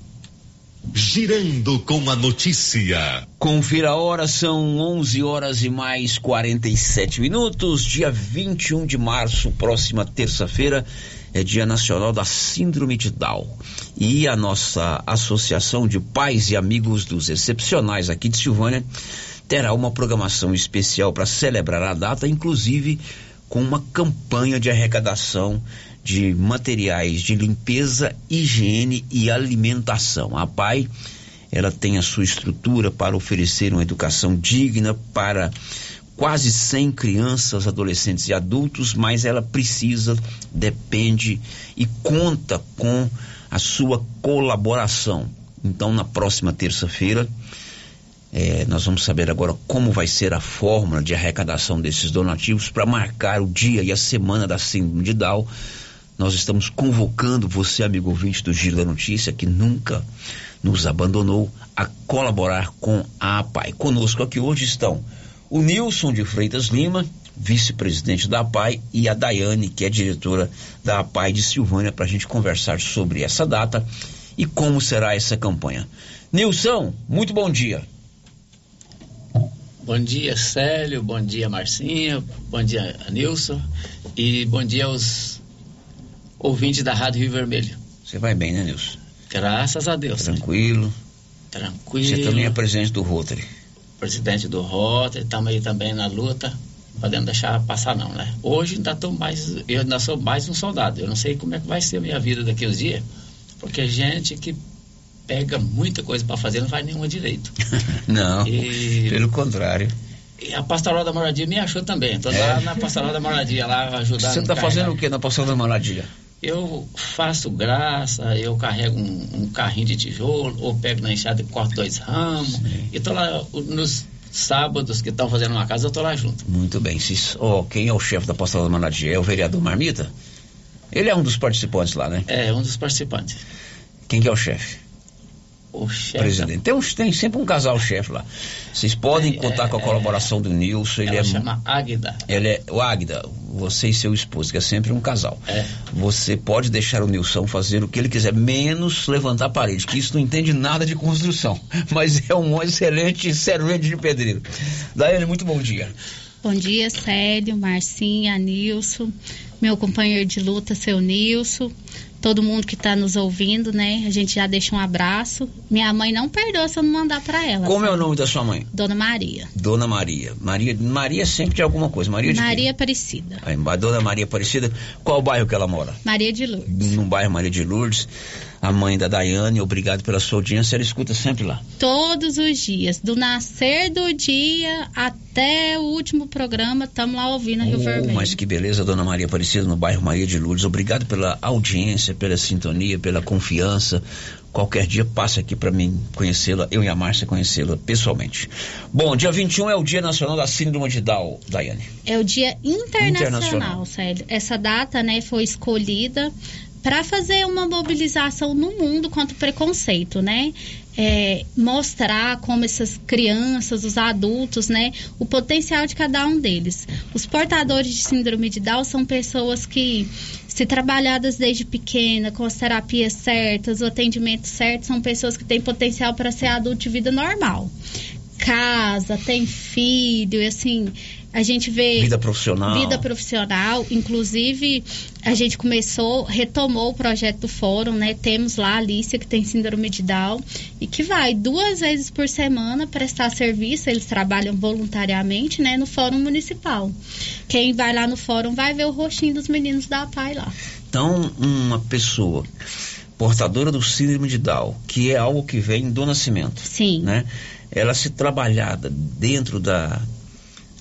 Girando com a notícia. Confira a hora, são 11 horas e mais 47 minutos. Dia 21 de março, próxima terça-feira, é Dia Nacional da Síndrome de Down. E a nossa Associação de Pais e Amigos dos Excepcionais aqui de Silvânia terá uma programação especial para celebrar a data, inclusive com uma campanha de arrecadação de materiais de limpeza, higiene e alimentação. A PAI, ela tem a sua estrutura para oferecer uma educação digna para quase 100 crianças, adolescentes e adultos, mas ela precisa, depende e conta com a sua colaboração. Então, na próxima terça-feira, é, nós vamos saber agora como vai ser a fórmula de arrecadação desses donativos para marcar o dia e a semana da Síndrome de Down. Nós estamos convocando você, amigo ouvinte do Giro da Notícia, que nunca nos abandonou, a colaborar com a APAI. Conosco aqui hoje estão o Nilson de Freitas Lima, vice-presidente da APAI, e a Daiane, que é diretora da APAI de Silvânia, para a gente conversar sobre essa data e como será essa campanha. Nilson, muito bom dia. Bom dia, Célio. Bom dia, Marcinha. Bom dia, Nilson. E bom dia aos ouvintes da Rádio Rio Vermelho. Você vai bem, né, Nilson? Graças a Deus. Tranquilo. Tranquilo. Você também é presidente do Rotary. Presidente do Rotary. Estamos aí também na luta. Podemos deixar passar, não, né? Hoje ainda tô mais. Eu ainda sou mais um soldado. Eu não sei como é que vai ser a minha vida daqui uns dias. Porque gente que pega muita coisa para fazer não faz nenhuma direito. *laughs* Não, E- pelo contrário. E a pastoral da moradia me achou também. Estou É? lá na pastoral da moradia, lá ajudando. Você está a fazendo o que na pastoral da moradia? Eu faço graça, eu carrego um, um carrinho de tijolo, ou pego na enxada e corto dois ramos. E tô lá nos sábados que estão fazendo uma casa, eu tô lá junto. Muito bem. Se, ó, quem é o chefe da pastoral da moradia? É o vereador Marmita? Ele é um dos participantes lá, né? É, um dos participantes. Quem que é o chefe? O chefe. Presidente. Tem, uns- tem sempre um casal chefe lá. Vocês podem contar com a colaboração do Nilson. Ele Ela é, chama Águida. ele é. O Águida, você e seu esposo, que é sempre um casal. É. Você pode deixar o Nilson fazer o que ele quiser, menos levantar a parede, que isso não entende nada de construção. *laughs* Mas é um excelente servente de pedreiro. Daiane, muito bom dia. Bom dia, Célio, Marcinha, Nilson, meu companheiro de luta, seu Nilson, todo mundo que está nos ouvindo, né? A gente já deixa um abraço. Minha mãe não perdoa se eu não mandar para ela. Como é o nome da sua mãe? Dona Maria. Dona Maria. Maria, Maria sempre de alguma coisa. Maria de Maria Aparecida. Aí, Dona Maria Aparecida. Qual o bairro que ela mora? Maria de Lourdes. No bairro Maria de Lourdes. A mãe da Daiane, obrigado pela sua audiência. Ela escuta sempre lá. Todos os dias, do nascer do dia até o último programa, estamos lá ouvindo a Rio Oh, Vermelho. mas que beleza, Dona Maria Aparecida, no bairro Maria de Lourdes. Obrigado pela audiência, pela sintonia, pela confiança. Qualquer dia passe aqui para mim conhecê-la, eu e a Márcia conhecê-la pessoalmente. Bom, dia 21 é o Dia Nacional da Síndrome de Down, Daiane. É o Dia Internacional, Internacional. Célio. Essa data, né, foi escolhida para fazer uma mobilização no mundo contra o preconceito, né? É, mostrar como essas crianças, os adultos, né, o potencial de cada um deles. Os portadores de síndrome de Down são pessoas que, se trabalhadas desde pequena, com as terapias certas, o atendimento certo, são pessoas que têm potencial para ser adulto de vida normal. Casa, tem filho, e assim, a gente vê Vida profissional. vida profissional, inclusive a gente começou, retomou o projeto do fórum, né? Temos lá a Alicia que tem síndrome de Down e que vai duas vezes por semana prestar serviço, eles trabalham voluntariamente, né, no fórum municipal. Quem vai lá no fórum vai ver o rostinho dos meninos da PAI lá. Então, uma pessoa portadora do síndrome de Down, que é algo que vem do nascimento. Sim. Né? Ela se trabalhada dentro da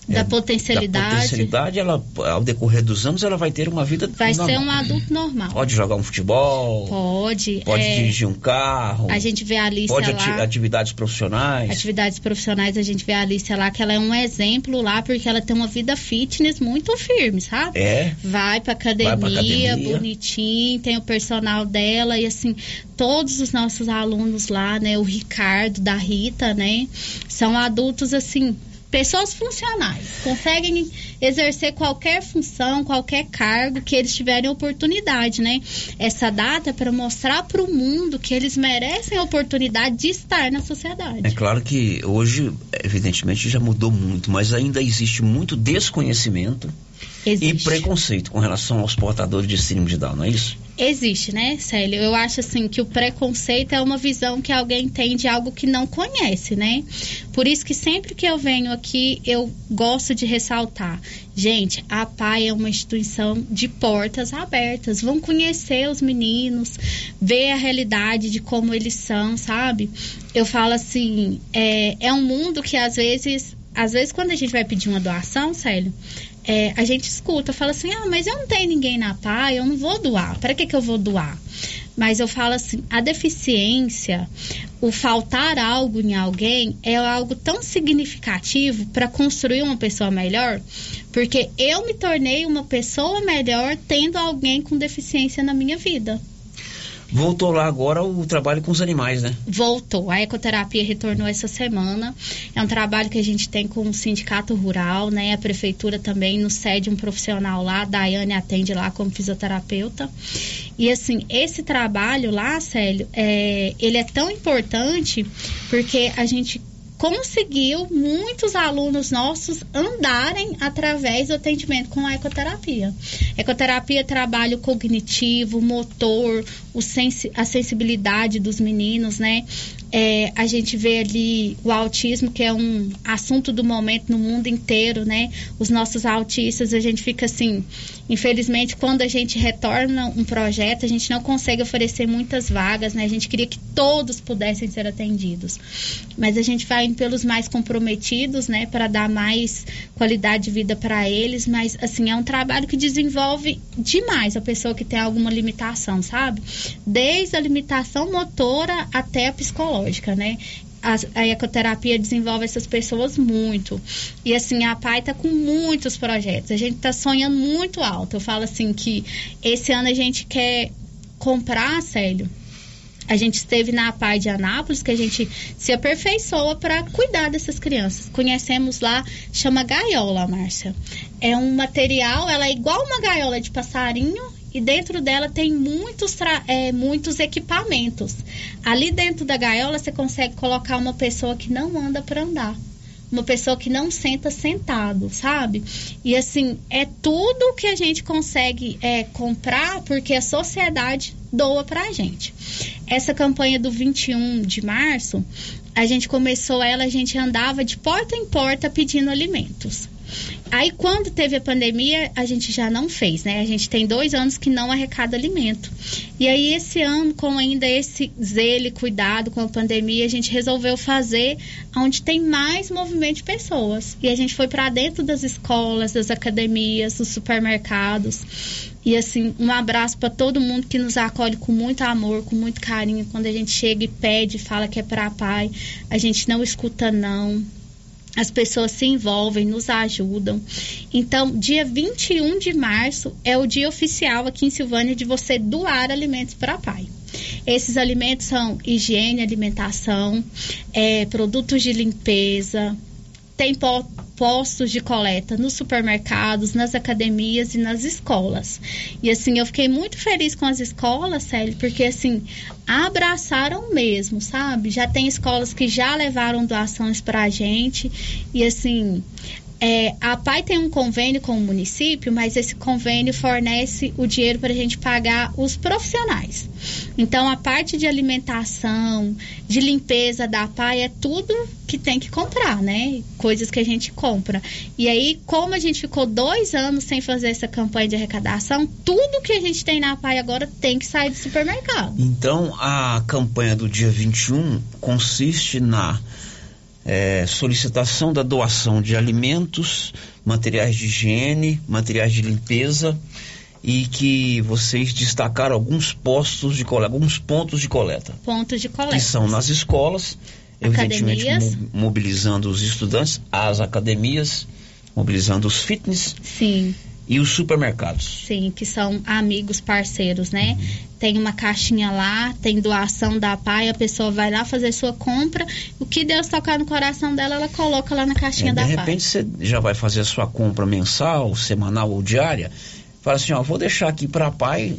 Da é, potencialidade. da potencialidade, ela ao decorrer dos anos ela vai ter uma vida Vai ser normal. um adulto normal. Pode jogar um futebol, Pode. pode é, dirigir um carro, A gente vê a Alicia pode ati- lá. atividades profissionais. Atividades profissionais, a gente vê a Alicia lá, que ela é um exemplo lá, porque ela tem uma vida fitness muito firme, sabe? É. Vai pra academia, Vai pra academia. bonitinho, tem o personal dela e assim, todos os nossos alunos lá, né, o Ricardo, da Rita, né, são adultos assim, pessoas funcionais, conseguem exercer qualquer função, qualquer cargo que eles tiverem oportunidade, né? Essa data é para mostrar para o mundo que eles merecem a oportunidade de estar na sociedade. É claro que hoje, evidentemente, já mudou muito, mas ainda existe muito desconhecimento e preconceito com relação aos portadores de síndrome de Down, não é isso? Existe, né, Célio? Eu acho assim que o preconceito é uma visão que alguém tem de algo que não conhece, né? Por isso que sempre que eu venho aqui, eu gosto de ressaltar. Gente, a PAI é uma instituição de portas abertas. Vão conhecer os meninos, ver a realidade de como eles são, sabe? Eu falo assim, é, é um mundo que às vezes, às vezes quando a gente vai pedir uma doação, Célio, é, a gente escuta, fala assim, ah, mas eu não tenho ninguém na PAI, eu não vou doar. Para que, que eu vou doar? Mas eu falo assim, a deficiência, o faltar algo em alguém é algo tão significativo para construir uma pessoa melhor, porque eu me tornei uma pessoa melhor tendo alguém com deficiência na minha vida. Voltou lá agora o trabalho com os animais, né? Voltou. A ecoterapia retornou essa semana. É um trabalho que a gente tem com o sindicato rural, né? A prefeitura também nos cede um profissional lá. A Daiane atende lá como fisioterapeuta. E assim, esse trabalho lá, Célio, é, ele é tão importante porque a gente conseguiu muitos alunos nossos andarem através do atendimento com a ecoterapia. Ecoterapia trabalha o cognitivo, motor, o sensi a sensibilidade dos meninos, né? É, a gente vê ali o autismo, que é um assunto do momento no mundo inteiro, né? Os nossos autistas, a gente fica assim, infelizmente, quando a gente retorna um projeto, a gente não consegue oferecer muitas vagas, né? A gente queria que todos pudessem ser atendidos. Mas a gente vai indo pelos mais comprometidos, né? Para dar mais qualidade de vida para eles. Mas, assim, é um trabalho que desenvolve demais a pessoa que tem alguma limitação, sabe? Desde a limitação motora até a psicológica, né? A, a ecoterapia desenvolve essas pessoas muito. E assim, a PAI tá com muitos projetos. A gente tá sonhando muito alto. Eu falo assim que esse ano a gente quer comprar, Célio. A gente esteve na PAI de Anápolis, que a gente se aperfeiçoa para cuidar dessas crianças. Conhecemos lá, chama gaiola, Márcia. É um material, ela é igual uma gaiola de passarinho, e dentro dela tem muitos, é, muitos equipamentos. Ali dentro da gaiola você consegue colocar uma pessoa que não anda para andar. Uma pessoa que não senta sentado, sabe? E assim, é tudo que a gente consegue é, comprar porque a sociedade doa pra gente. Essa campanha do 21 de março, a gente começou ela, a gente andava de porta em porta pedindo alimentos. Aí, quando teve a pandemia, a gente já não fez, né? A gente tem dois anos que não arrecada alimento. E aí, esse ano, com ainda esse zelo e cuidado com a pandemia, a gente resolveu fazer onde tem mais movimento de pessoas. E a gente foi para dentro das escolas, das academias, dos supermercados. E assim, um abraço para todo mundo que nos acolhe com muito amor, com muito carinho. Quando a gente chega e pede, fala que é para pai, a gente não escuta não as pessoas se envolvem, nos ajudam. Então, dia 21 de março é o dia oficial aqui em Silvânia de você doar alimentos para pai. Esses alimentos são higiene, alimentação, é, produtos de limpeza, tem postos de coleta nos supermercados, nas academias e nas escolas. E assim, eu fiquei muito feliz com as escolas, Célio, porque assim, abraçaram mesmo, sabe? Já tem escolas que já levaram doações pra gente e assim, é, a PAI tem um convênio com o município, mas esse convênio fornece o dinheiro para a gente pagar os profissionais. Então, a parte de alimentação, de limpeza da PAI é tudo que tem que comprar, né? Coisas que a gente compra. E aí, como a gente ficou dois anos sem fazer essa campanha de arrecadação, tudo que a gente tem na PAI agora tem que sair do supermercado. Então, a campanha do dia 21 consiste na é, solicitação da doação de alimentos, materiais de higiene, materiais de limpeza e que vocês destacaram alguns postos de coleta, alguns pontos de coleta. Pontos de coleta. Que são nas escolas, evidentemente mobilizando os estudantes, as academias, mobilizando os fitness. Sim. E os supermercados? Sim, que são amigos, parceiros, né? Uhum. Tem uma caixinha lá, tem doação da PAI, a pessoa vai lá fazer sua compra. O que Deus tocar no coração dela, ela coloca lá na caixinha é, da PAI. De repente você já vai fazer a sua compra mensal, semanal ou diária. Fala assim, ó, vou deixar aqui para a PAI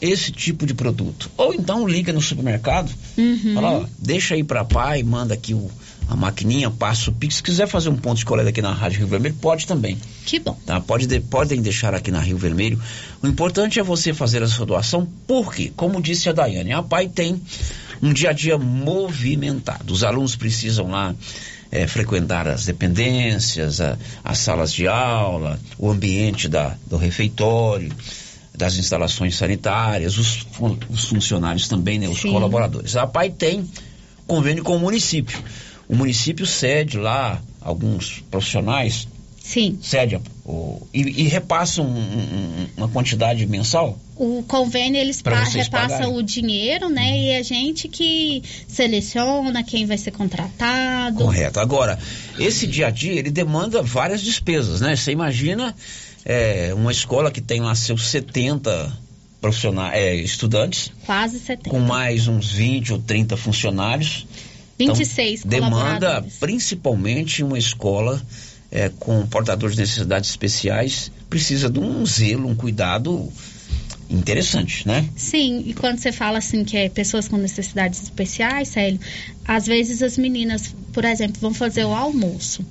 esse tipo de produto. Ou então liga no supermercado, uhum. fala, ó, deixa aí para a PAI, manda aqui o a maquininha, passa o Pix. Se quiser fazer um ponto de coleta aqui na Rádio Rio Vermelho, pode também. Que bom. Tá? Pode de, podem deixar aqui na Rio Vermelho. O importante é você fazer a sua doação, porque, como disse a Daiane, a PAI tem um dia a dia movimentado. Os alunos precisam lá é, frequentar as dependências, a, as salas de aula, o ambiente da, do refeitório, das instalações sanitárias, os, os funcionários também, né, os Sim. colaboradores. A PAI tem convênio com o município. O município cede lá alguns profissionais. Sim. Cede o, e, e repassa um, um, uma quantidade mensal? O convênio eles pa, repassam o dinheiro, né? Uhum. E a gente que seleciona quem vai ser contratado. Correto. Agora, esse dia a dia ele demanda várias despesas, né? Você imagina é, uma escola que tem lá seus 70 profissionais, é, estudantes. Quase 70. Com mais uns 20 ou 30 funcionários. 26 então, demanda principalmente uma escola é, com portadores de necessidades especiais precisa de um zelo, um cuidado interessante, né? Sim, e quando você fala assim que é pessoas com necessidades especiais, Célio, às vezes as meninas, por exemplo, vão fazer o almoço.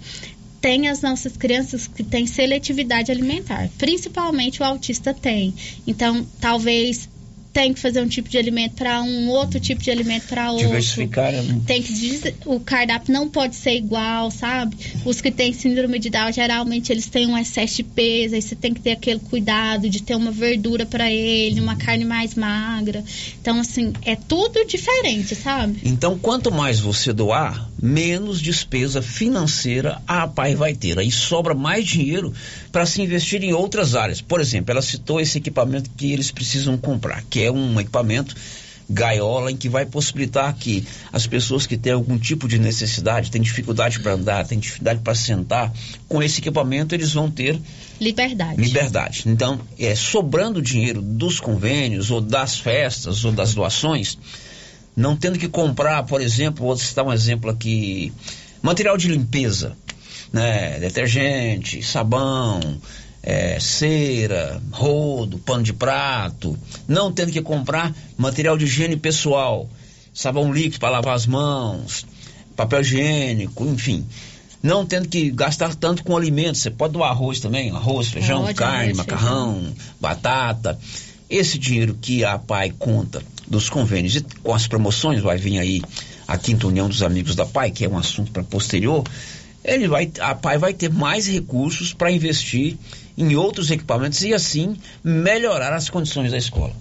Tem as nossas crianças que têm seletividade alimentar, principalmente o autista tem. Então, talvez tem que fazer um tipo de alimento para um, outro tipo de alimento para outro. Diversificar. É tem que o cardápio não pode ser igual, sabe? Os que têm síndrome de Down geralmente eles têm um excesso de peso, aí você tem que ter aquele cuidado de ter uma verdura para ele, uma carne mais magra. Então assim, é tudo diferente, sabe? Então, quanto mais você doar, menos despesa financeira a PAI vai ter. Aí sobra mais dinheiro para se investir em outras áreas. Por exemplo, ela citou esse equipamento que eles precisam comprar, que é um equipamento gaiola em que vai possibilitar que as pessoas que têm algum tipo de necessidade, têm dificuldade para andar, têm dificuldade para sentar, com esse equipamento eles vão ter liberdade. Liberdade. Então, é sobrando dinheiro dos convênios ou das festas ou das doações, não tendo que comprar, por exemplo, vou citar um exemplo aqui, material de limpeza, né, detergente, sabão, é, cera, rodo, pano de prato, não tendo que comprar material de higiene pessoal, sabão líquido para lavar as mãos, papel higiênico, enfim. não tendo que gastar tanto com alimentos. Você pode doar arroz também, arroz, feijão, Pode, carne, macarrão, batata. Esse dinheiro que a PAI conta dos convênios e com as promoções, vai vir aí a quinta união dos amigos da PAI, que é um assunto para posterior, ele vai, a PAI vai ter mais recursos para investir em outros equipamentos e assim melhorar as condições da escola.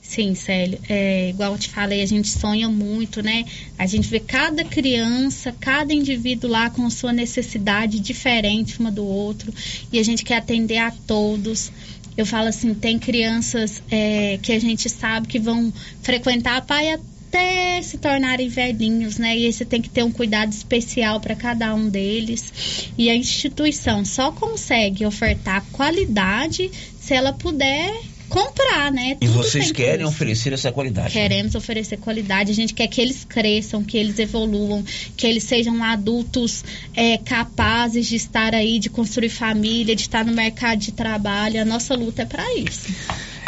Sim, Célio. É, igual eu te falei, a gente sonha muito, né? A gente vê cada criança, cada indivíduo lá com sua necessidade diferente uma do outro e a gente quer atender a todos. Eu falo assim, tem crianças é, que a gente sabe que vão frequentar a pai até se tornarem velhinhos, né? E aí você tem que ter um cuidado especial para cada um deles. E a instituição só consegue ofertar qualidade se ela puder comprar, né? E Tudo vocês tem querem custo. oferecer essa qualidade. né? Queremos oferecer qualidade, a gente quer que eles cresçam, que eles evoluam, que eles sejam adultos é, capazes de estar aí, de construir família, de estar no mercado de trabalho. A nossa luta é para isso.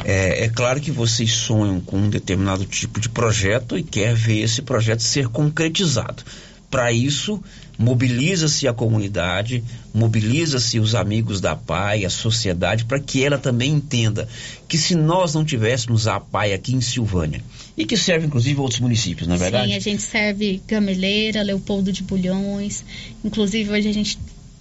É, é claro que vocês sonham com um determinado tipo de projeto e quer ver esse projeto ser concretizado. Para isso, mobiliza-se a comunidade, mobiliza-se os amigos da PAI, a sociedade, para que ela também entenda que se nós não tivéssemos a PAI aqui em Silvânia, e que serve inclusive outros municípios, não é verdade? Sim, a gente serve Gameleira, Leopoldo de Bulhões. Inclusive, hoje a gente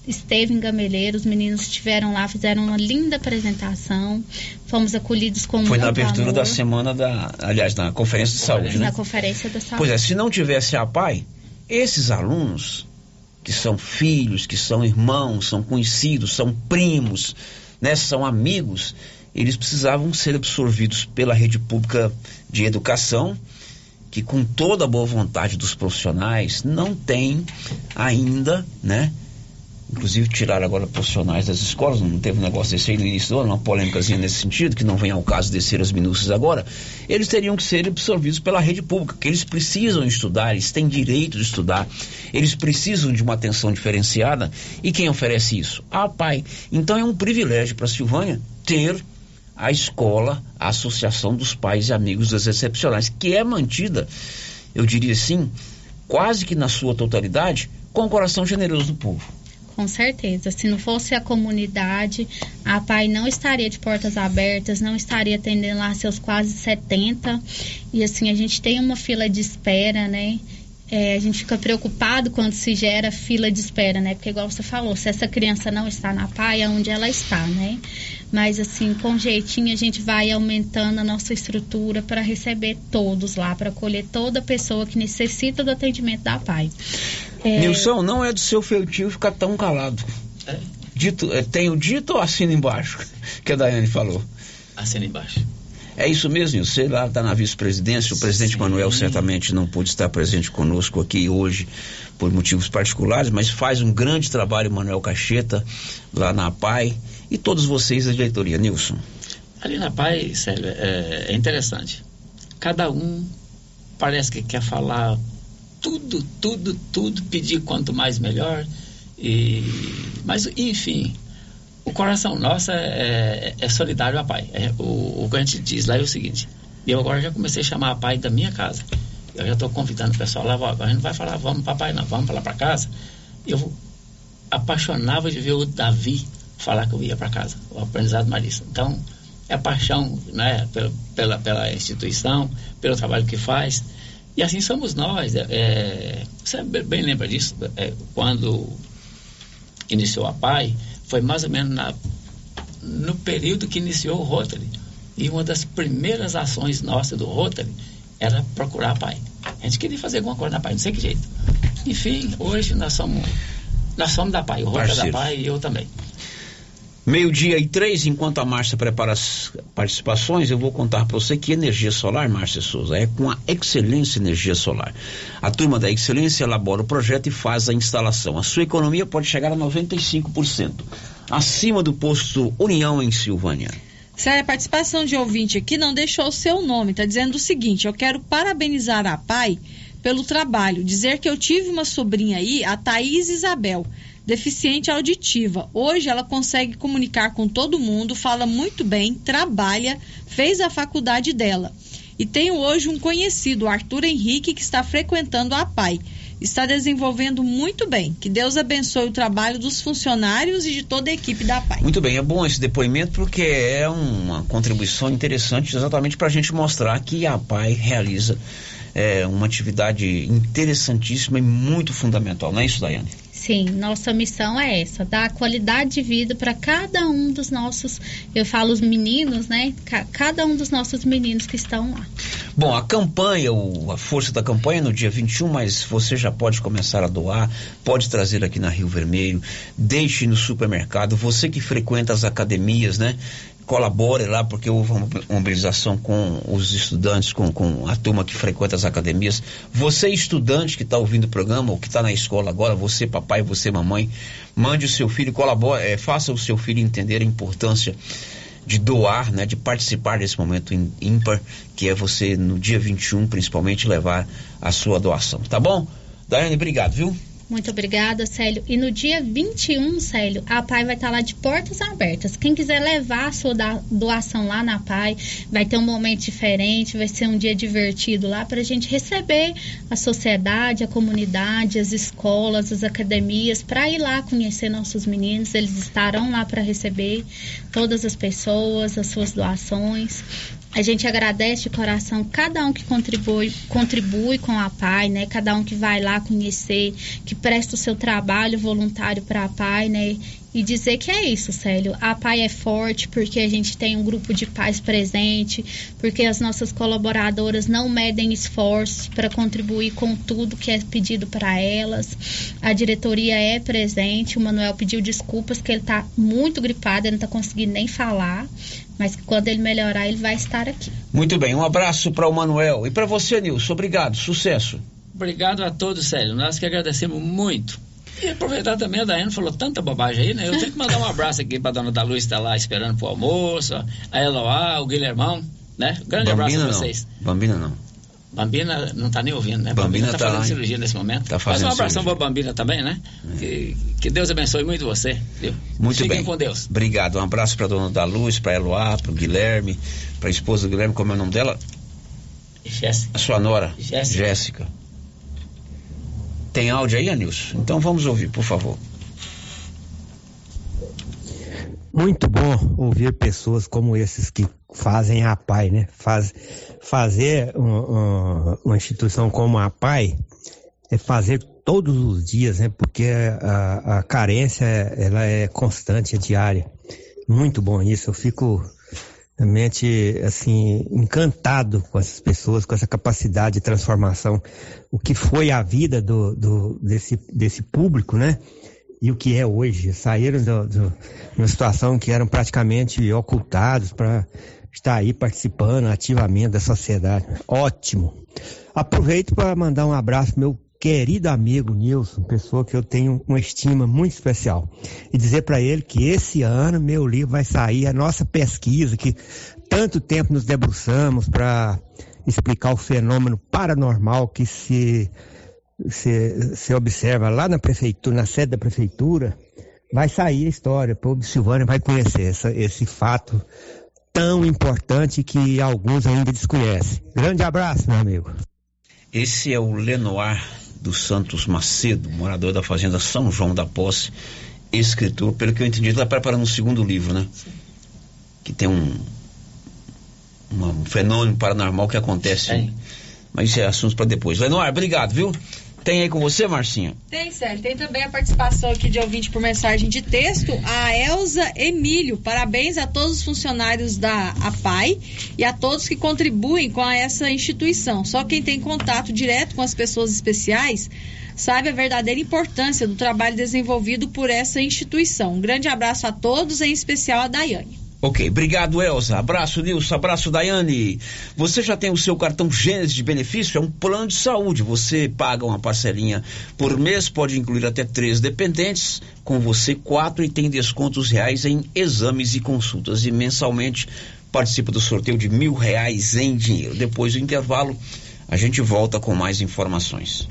esteve em Gameleira, os meninos estiveram lá, fizeram uma linda apresentação. Fomos acolhidos com Foi na abertura amor. da semana da. Aliás, na conferência de saúde, né? Na conferência da saúde. Pois é, se não tivesse a PAI, esses alunos, que são filhos, que são irmãos, são conhecidos, são primos, né, são amigos, eles precisavam ser absorvidos pela rede pública de educação, que com toda a boa vontade dos profissionais não tem ainda, né? Inclusive tiraram agora profissionais das escolas, não teve um negócio desse aí no início do ano, uma polêmicazinha nesse sentido, que não vem ao caso descer as minúcias agora. Eles teriam que ser absorvidos pela rede pública, que eles precisam estudar, eles têm direito de estudar, eles precisam de uma atenção diferenciada. E quem oferece isso? A PAI. Então é um privilégio para Silvânia ter a escola, a Associação dos Pais e Amigos das Excepcionais, que é mantida, eu diria assim, quase que na sua totalidade, com o coração generoso do povo. Com certeza. Se não fosse a comunidade, a PAI não estaria de portas abertas, não estaria atendendo lá seus quase 70. E assim, a gente tem uma fila de espera, né? É, a gente fica preocupado quando se gera fila de espera, né? Porque, igual você falou, se essa criança não está na PAI, é onde ela está, né? Mas, assim, com jeitinho, a gente vai aumentando a nossa estrutura para receber todos lá, para acolher toda pessoa que necessita do atendimento da PAI. É, Nilson, não é do seu feitio ficar tão calado. Dito, é, tenho dito ou assina embaixo? *laughs* Que a Daiane falou. Assina embaixo. É isso mesmo? Você lá está na vice-presidência, o presidente Manuel certamente não pôde estar presente conosco aqui hoje por motivos particulares, mas faz um grande trabalho, Manuel Cacheta, lá na PAI, e todos vocês da diretoria. Nilson. Ali na PAI, Célio, é, é interessante. Cada um parece que quer falar tudo, tudo, tudo, pedir quanto mais melhor. E, mas, enfim, o coração nosso é, é solidário à Pai. É, o, o que a gente diz lá é o seguinte: eu agora já comecei a chamar a Pai da minha casa. Eu já estou convidando o pessoal lá, a gente não vai falar, vamos para Pai, não, vamos para lá para casa. Eu apaixonava de ver o Davi falar que eu ia para casa, o aprendizado marista. Então, é paixão né, pela, pela, pela instituição, pelo trabalho que faz. E assim somos nós. É, é, você bem lembra disso? É, quando iniciou a PAI, foi mais ou menos na, no período que iniciou o Rotary. E uma das primeiras ações nossas do Rotary era procurar a PAI. A gente queria fazer alguma coisa na PAI, não sei que jeito. Enfim, hoje nós somos, nós somos da PAI, o Rotary é da. PAI e eu também. Meio-dia e três, enquanto a Márcia prepara as participações, eu vou contar para você que energia solar, Márcia Souza, é com a Excelência Energia Solar. A turma da Excelência elabora o projeto e faz a instalação. A sua economia pode chegar a 95%, acima do posto União em Silvânia. Sério, a participação de ouvinte aqui não deixou o seu nome. Está dizendo o seguinte: eu quero parabenizar a PAI pelo trabalho. Dizer que eu tive uma sobrinha aí, a Thaís Isabel, deficiente auditiva. Hoje ela consegue comunicar com todo mundo, fala muito bem, trabalha, fez a faculdade dela. e tenho hoje um conhecido, Arthur Henrique, que está frequentando a PAI. Está desenvolvendo muito bem. Que Deus abençoe o trabalho dos funcionários e de toda a equipe da PAI. Muito bem, é bom esse depoimento porque é uma contribuição interessante exatamente para a gente mostrar que a PAI realiza é, uma atividade interessantíssima e muito fundamental, não é isso, Daiane? Sim, nossa missão é essa, dar qualidade de vida para cada um dos nossos, eu falo os meninos, né? Cada um dos nossos meninos que estão lá. Bom, a campanha, o, a força da campanha é no dia 21, mas você já pode começar a doar, pode trazer aqui na Rio Vermelho, deixe no supermercado, você que frequenta as academias, né? Colabore lá, porque houve uma mobilização com os estudantes, com, com a turma que frequenta as academias. Você, estudante que está ouvindo o programa, ou que está na escola agora, você, papai, você, mamãe, mande o seu filho, colabore, é, faça o seu filho entender a importância de doar, né, de participar desse momento ímpar, que é você, no dia 21, principalmente, levar a sua doação. Tá bom? Daiane, obrigado, viu? Muito obrigada, Célio. E no dia 21, Célio, a PAI vai estar lá de portas abertas. Quem quiser levar a sua doação lá na PAI, vai ter um momento diferente, vai ser um dia divertido lá para a gente receber a sociedade, a comunidade, as escolas, as academias, para ir lá conhecer nossos meninos. Eles estarão lá para receber todas as pessoas, as suas doações. A gente agradece de coração cada um que contribui, contribui com a PAI, né? Cada um que vai lá conhecer, que presta o seu trabalho voluntário para a PAI, né? E dizer que é isso, Célio. A PAI é forte porque a gente tem um grupo de pais presente, porque as nossas colaboradoras não medem esforços para contribuir com tudo que é pedido para elas. A diretoria é presente. O Manuel pediu desculpas que ele está muito gripado, ele não está conseguindo nem falar mas quando ele melhorar, ele vai estar aqui. Muito bem, um abraço para o Manuel. E para você, Nilson, obrigado, sucesso. Obrigado a todos, Célio. Nós que agradecemos muito. E aproveitar também, a Daiane falou tanta bobagem aí, né? Eu tenho que mandar um abraço aqui para a dona da Luz, que está lá esperando pro almoço, a Eloá, o Guilhermão, né? Grande Bambina abraço a vocês. Não. Bambina não. Bambina não está nem ouvindo, né? Bambina, está tá fazendo lá, cirurgia nesse momento. Tá fazendo Faz um abração para Bambina também, né? É. Que, que, Deus abençoe muito você, viu? Muito Fiquem bem. com Deus. Obrigado. Um abraço para dona da Luz, para Eloá, para o Guilherme, para a esposa do Guilherme, como é o nome dela? Jéssica. A sua nora? Jéssica. Jéssica. Tem áudio aí, Anilson? Então vamos ouvir, por favor. Muito bom ouvir pessoas como esses que fazem a PAI, né? Faz, fazer um, uma instituição como a PAI é fazer todos os dias, né? Porque a, a carência ela é constante, é diária. Muito bom isso. Eu fico realmente assim encantado com essas pessoas, com essa capacidade de transformação. O que foi a vida do, do desse, desse público, né? e o que é hoje. Saíram de uma situação que eram praticamente ocultados para estar aí participando ativamente da sociedade. Ótimo. Aproveito para mandar um abraço pro meu querido amigo Nilson, pessoa que eu tenho uma estima muito especial, e dizer para ele que esse ano meu livro vai sair, a nossa pesquisa, que tanto tempo nos debruçamos para explicar o fenômeno paranormal que se você observa lá na prefeitura, na sede da prefeitura, vai sair a história. O Silvânia vai conhecer essa, esse fato tão importante que alguns ainda desconhecem. Grande abraço, meu amigo. Esse é o Lenoir dos Santos Macedo, morador da fazenda São João da Posse, escritor, pelo que eu entendi, está preparando um segundo livro, né? Que tem um, um fenômeno paranormal que acontece. É. Mas isso é assunto para depois. Lenoir, obrigado, viu? Tem aí com você, Marcinha? Tem, Sérgio. Tem também a participação aqui de ouvinte por mensagem de texto, a Elza Emílio. Parabéns a todos os funcionários da APAI e a todos que contribuem com essa instituição. Só quem tem contato direto com as pessoas especiais sabe a verdadeira importância do trabalho desenvolvido por essa instituição. Um grande abraço a todos, em especial a Daiane. Ok, obrigado Elza. Abraço Nilson, abraço Daiane. Você já tem o seu cartão Gênesis de benefício? É um plano de saúde. Você paga uma parcelinha por mês, pode incluir até três dependentes, com você quatro e tem descontos reais em exames e consultas. E mensalmente participa do sorteio de mil reais em dinheiro. Depois do intervalo, a gente volta com mais informações.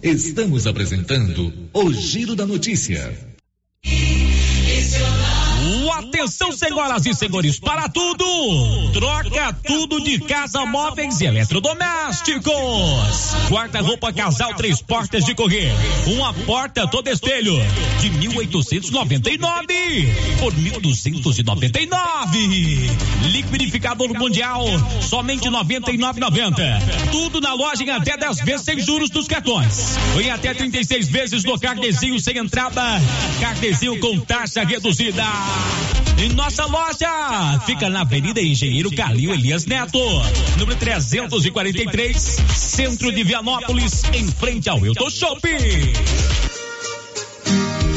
Estamos apresentando o Giro da Notícia. Atenção, senhoras e senhores, para tudo! Troca tudo de casa, móveis e eletrodomésticos. Guarda-roupa casal, três portas de correr. Uma porta todo espelho de 1899 por 1299. Liquidificador mundial, somente 99,90. Tudo na loja em até 10 vezes sem juros dos cartões. Em até 36 vezes no carnezinho sem entrada. Carnezinho com taxa reduzida. Em nossa loja fica na Avenida Engenheiro Calil Elias Neto, número 343, centro de Vianópolis, em frente ao Euto Shopping.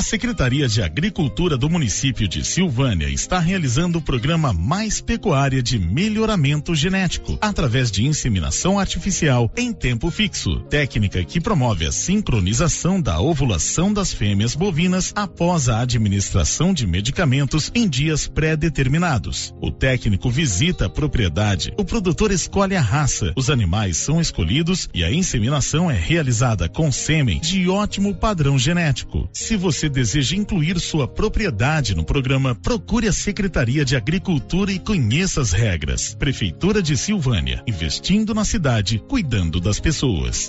A Secretaria de Agricultura do município de Silvânia está realizando o programa Mais Pecuária de Melhoramento Genético, através de inseminação artificial em tempo fixo, técnica que promove a sincronização da ovulação das fêmeas bovinas após a administração de medicamentos em dias pré-determinados. O técnico visita a propriedade, o produtor escolhe a raça, os animais são escolhidos e a inseminação é realizada com sêmen de ótimo padrão genético. Se você deseja incluir sua propriedade no programa, procure a Secretaria de Agricultura e conheça as regras. Prefeitura de Silvânia, investindo na cidade, cuidando das pessoas.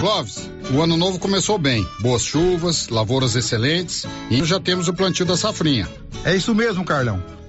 Clóvis, o ano novo começou bem. Boas chuvas, lavouras excelentes e já temos o plantio da safrinha. É isso mesmo, Carlão.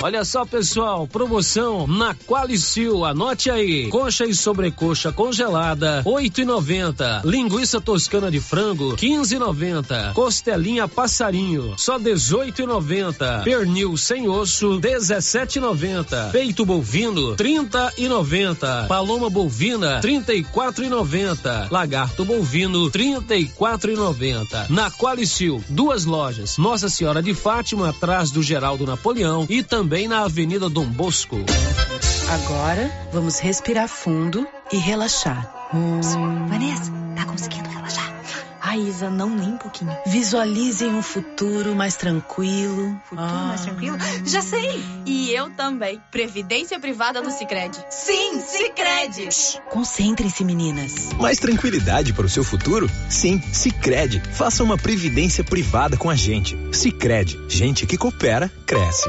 Olha só, pessoal, promoção na Qualicil, anote aí. Coxa e sobrecoxa congelada, oito e noventa. Linguiça toscana de frango, quinze e noventa. Costelinha passarinho, só dezoito e noventa. Pernil sem osso, dezessete e noventa. Peito bovino, trinta e noventa. Paloma bovina, trinta e quatro e noventa. Lagarto bovino, trinta e quatro e noventa. Na Qualicil, duas lojas. Nossa Senhora de Fátima, atrás do Geraldo Napoleão e também também na Avenida Dom Bosco. Agora vamos respirar fundo e relaxar. Hum... Vanessa, tá conseguindo relaxar? Ai, Isa, não nem um pouquinho. Visualizem um futuro mais tranquilo. Futuro ah. mais tranquilo? Já sei! E eu também. Previdência privada do Cicred. Sim, Cicred! Concentrem-se, meninas. Mais tranquilidade para o seu futuro? Sim, Cicred. Faça uma previdência privada com a gente. Cicred. Gente que coopera, cresce.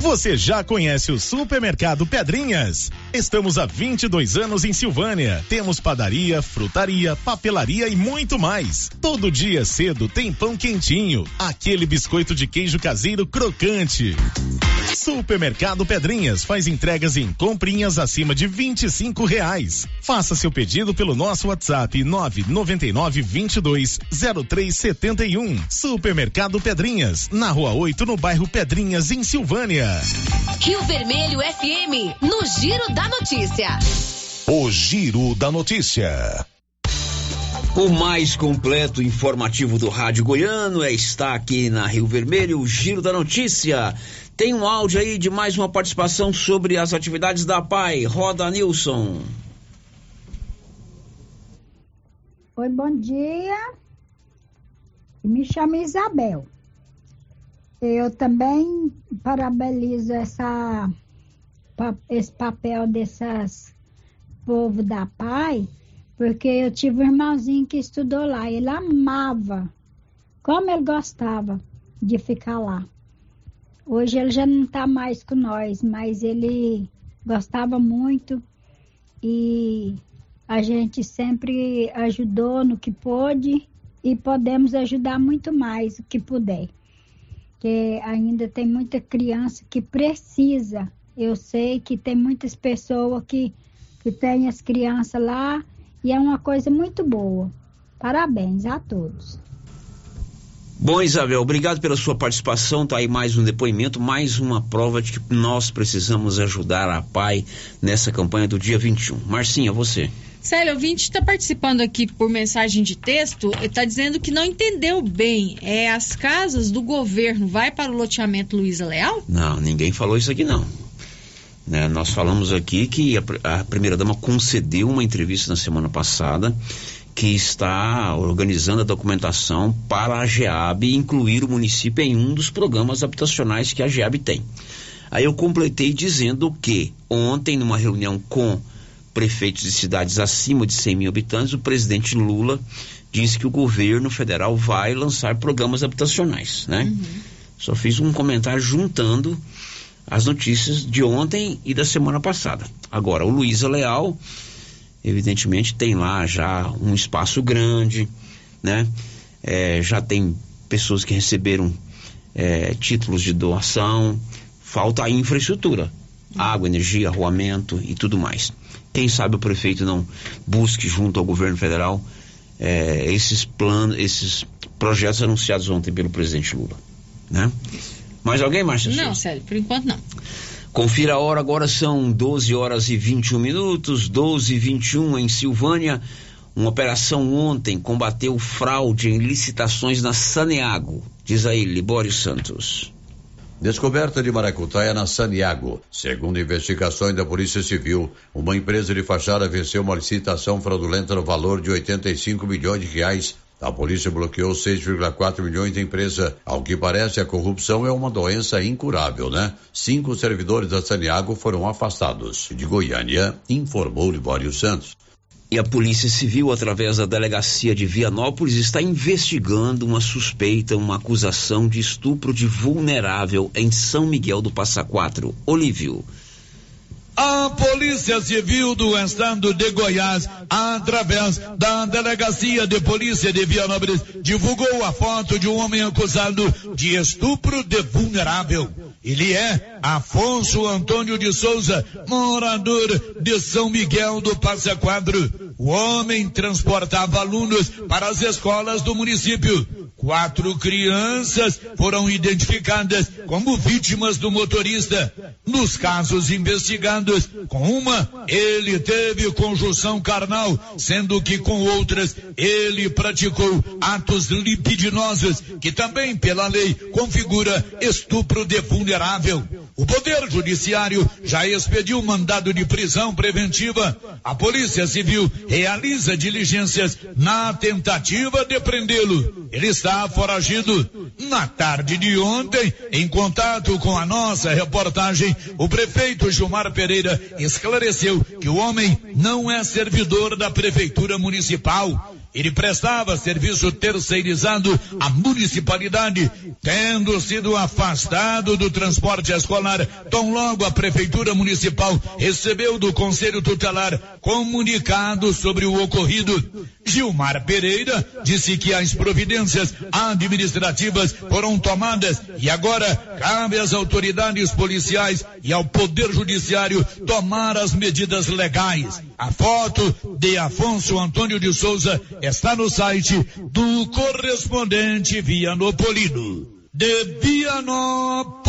Você já conhece o Supermercado Pedrinhas? Estamos há 22 anos em Silvânia. Temos padaria, frutaria, papelaria e muito mais. Todo dia cedo tem pão quentinho, aquele biscoito de queijo caseiro crocante. Supermercado Pedrinhas faz entregas em comprinhas acima de 25 reais. Faça seu pedido pelo nosso WhatsApp 999 22 0371. Supermercado Pedrinhas, na rua 8, no bairro Pedrinhas, em Silvânia. Rio Vermelho FM, no Giro da Notícia. O Giro da Notícia. O mais completo informativo do Rádio Goiano é está aqui na Rio Vermelho, o Giro da Notícia. Tem um áudio aí de mais uma participação sobre as atividades da PAI. Roda Nilson. Oi, bom dia. Me chamo Isabel. Eu também parabenizo essa, esse papel dessas povo da PAI, porque eu tive um irmãozinho que estudou lá. Ele amava, como ele gostava de ficar lá. Hoje ele já não está mais com nós, mas ele gostava muito e a gente sempre ajudou no que pôde e podemos ajudar muito mais o que puder. Que ainda tem muita criança que precisa. Eu sei que tem muitas pessoas que, que têm as crianças lá e é uma coisa muito boa. Parabéns a todos. Bom, Isabel, obrigado pela sua participação. Tá aí mais um depoimento, mais uma prova de que nós precisamos ajudar a PAI nessa campanha do dia 21. Marcinha, você. Célio, ouvinte está participando aqui por mensagem de texto, está dizendo que não entendeu bem. É as casas do governo vai para o loteamento Luiza Leal? Não, ninguém falou isso aqui não. Né, nós falamos aqui que a, a primeira dama concedeu uma entrevista na semana passada que está organizando a documentação para a GEAB incluir o município em um dos programas habitacionais que a GEAB tem. Aí eu completei dizendo que ontem, numa reunião com prefeitos de cidades acima de 100 mil habitantes, o presidente Lula disse que o governo federal vai lançar programas habitacionais, né? Uhum. Só fiz um comentário juntando as notícias de ontem e da semana passada. Agora, o Luísa Leal evidentemente tem lá já um espaço grande, né? É, já tem pessoas que receberam é, títulos de doação, falta a infraestrutura, água, energia, arruamento e tudo mais. Quem sabe o prefeito não busque junto ao governo federal é, esses planos, esses projetos anunciados ontem pelo presidente Lula, né? Mais alguém, Márcia? Não, sério, por enquanto não. Confira a hora, agora são 12 horas e 21 minutos, 12 e 21 em Silvânia. Uma operação ontem combateu fraude em licitações na Saneago. Diz aí, Libório Santos. Descoberta de maracutaia na Saniago. Segundo investigações da Polícia Civil, uma empresa de fachada venceu uma licitação fraudulenta no valor de 85 milhões de reais a polícia bloqueou 6,4 milhões de empresa. Ao que parece, a corrupção é uma doença incurável, né? Cinco servidores da Saniago foram afastados. De Goiânia, informou Libório Santos. E a Polícia Civil, através da delegacia de Vianópolis, está investigando uma suspeita, uma acusação de estupro de vulnerável em São Miguel do Passa Quatro. Olívio. A Polícia Civil do Estado de Goiás, através da Delegacia de Polícia de Vianópolis, divulgou a foto de um homem acusado de estupro de vulnerável. Ele é Afonso Antônio de Souza, morador de São Miguel do Passa Quadro. O homem transportava alunos para as escolas do município. Quatro crianças foram identificadas como vítimas do motorista. Nos casos investigados, com uma, ele teve conjunção carnal, sendo que com outras, ele praticou atos lipidinosos, que também, pela lei, configura estupro de vulnerável. O Poder Judiciário já expediu mandado de prisão preventiva. A Polícia Civil realiza diligências na tentativa de prendê-lo. Ele está foragido. Na tarde de ontem, em contato com a nossa reportagem, o prefeito Gilmar Pereira esclareceu que o homem não é servidor da Prefeitura Municipal ele prestava serviço terceirizado à municipalidade, tendo sido afastado do transporte escolar. Tão logo a Prefeitura Municipal recebeu do Conselho Tutelar comunicado sobre o ocorrido. Gilmar Pereira disse que as providências administrativas foram tomadas e agora cabe às autoridades policiais e ao Poder Judiciário tomar as medidas legais. A foto de Afonso Antônio de Souza está no site do correspondente Vianopolino. De Vianópolis,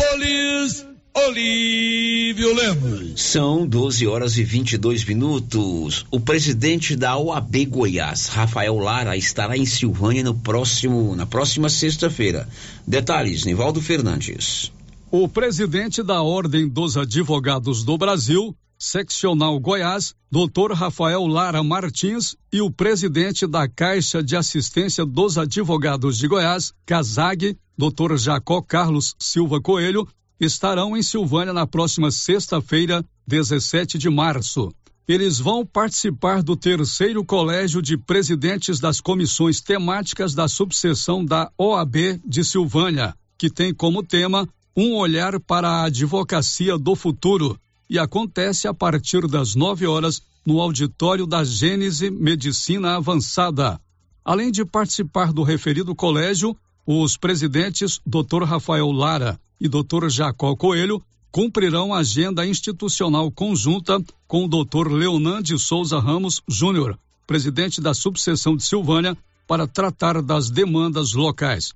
Olívio Lemos. São 12 horas e 22 minutos. O presidente da OAB Goiás, Rafael Lara, estará em Silvânia no próximo, na próxima sexta-feira. Detalhes, Nivaldo Fernandes. O presidente da Ordem dos Advogados do Brasil, Seccional Goiás, Dr. Rafael Lara Martins, e o presidente da Caixa de Assistência dos Advogados de Goiás, CASAG, Dr. Jacó Carlos Silva Coelho, estarão em Silvânia na próxima sexta-feira, 17 de março. Eles vão participar do terceiro colégio de presidentes das comissões temáticas da subseção da OAB de Silvânia, que tem como tema Um Olhar para a Advocacia do Futuro. E acontece a partir das 9 horas no auditório da Gênese Medicina Avançada. Além de participar do referido colégio, os presidentes Dr. Rafael Lara e Dr. Jacó Coelho cumprirão agenda institucional conjunta com o Dr. Leonan de Souza Ramos Júnior, presidente da subseção de Silvânia, para tratar das demandas locais.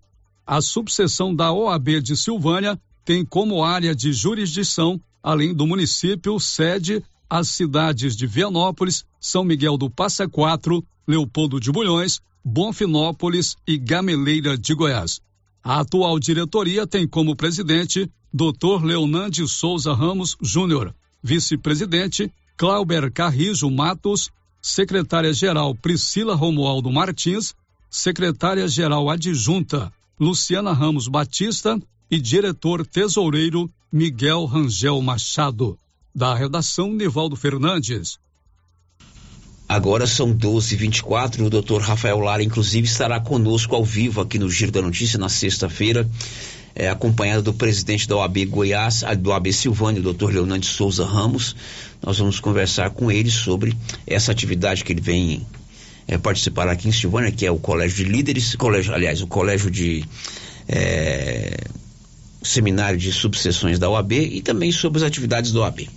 A subseção da OAB de Silvânia tem como área de jurisdição, além do município, sede as cidades de Vianópolis, São Miguel do Passa Quatro, Leopoldo de Bulhões, Bonfinópolis e Gameleira de Goiás. A atual diretoria tem como presidente Dr. Leonan de Souza Ramos Júnior, vice-presidente Clauber Carrijo Matos, secretária-geral Priscila Romualdo Martins, secretária-geral adjunta Luciana Ramos Batista e diretor tesoureiro Miguel Rangel Machado. Da redação, Nivaldo Fernandes. Agora são 12h24. O doutor Rafael Lara, inclusive, estará conosco ao vivo aqui no Giro da Notícia na sexta-feira, é, acompanhado do presidente da OAB Goiás, do OAB Silvânia, o doutor Leonardo Souza Ramos. Nós vamos conversar com ele sobre essa atividade que ele vem é, participar aqui em Silvânia, que é o Colégio de Líderes, colégio, aliás, o Colégio de. É, seminário de subseções da OAB e também sobre as atividades da OAB.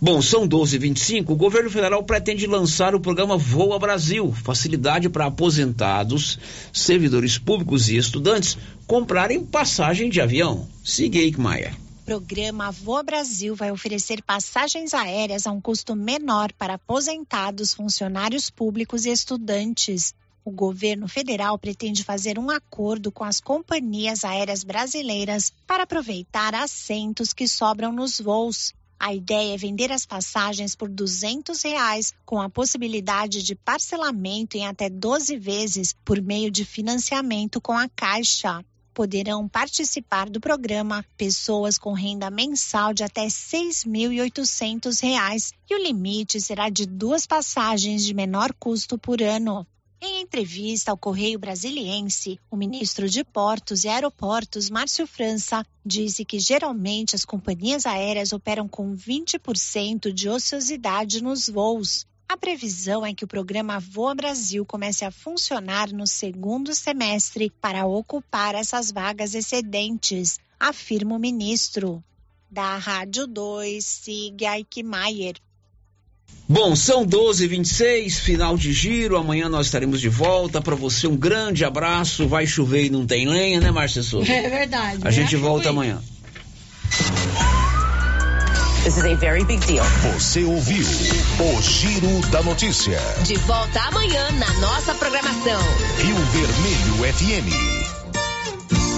Bom, são 12h25. O governo federal pretende lançar o programa Voa Brasil facilidade para aposentados, servidores públicos e estudantes comprarem passagem de avião. Siga Maia. Programa Voa Brasil vai oferecer passagens aéreas a um custo menor para aposentados, funcionários públicos e estudantes. O governo federal pretende fazer um acordo com as companhias aéreas brasileiras para aproveitar assentos que sobram nos voos. A ideia é vender as passagens por 200 reais, com a possibilidade de parcelamento em até 12 vezes por meio de financiamento com a Caixa. Poderão participar do programa pessoas com renda mensal de até R$ 6.800 e o limite será de duas passagens de menor custo por ano. Em entrevista ao Correio Brasiliense, o ministro de Portos e Aeroportos, Márcio França, disse que geralmente as companhias aéreas operam com 20% de ociosidade nos voos. A previsão é que o programa Voa Brasil comece a funcionar no segundo semestre para ocupar essas vagas excedentes, afirma o ministro. Da Rádio 2, siga Eichmeier. Bom, são 12h26, final de giro. Amanhã nós estaremos de volta. Para você, um grande abraço. Vai chover e não tem lenha, né, Márcia Souza? É verdade. A gente volta amanhã. This is a very big deal. Você ouviu o Giro da Notícia. De volta amanhã na nossa programação. Rio Vermelho FM.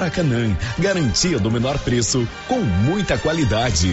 Maracanã, garantia do menor preço com muita qualidade.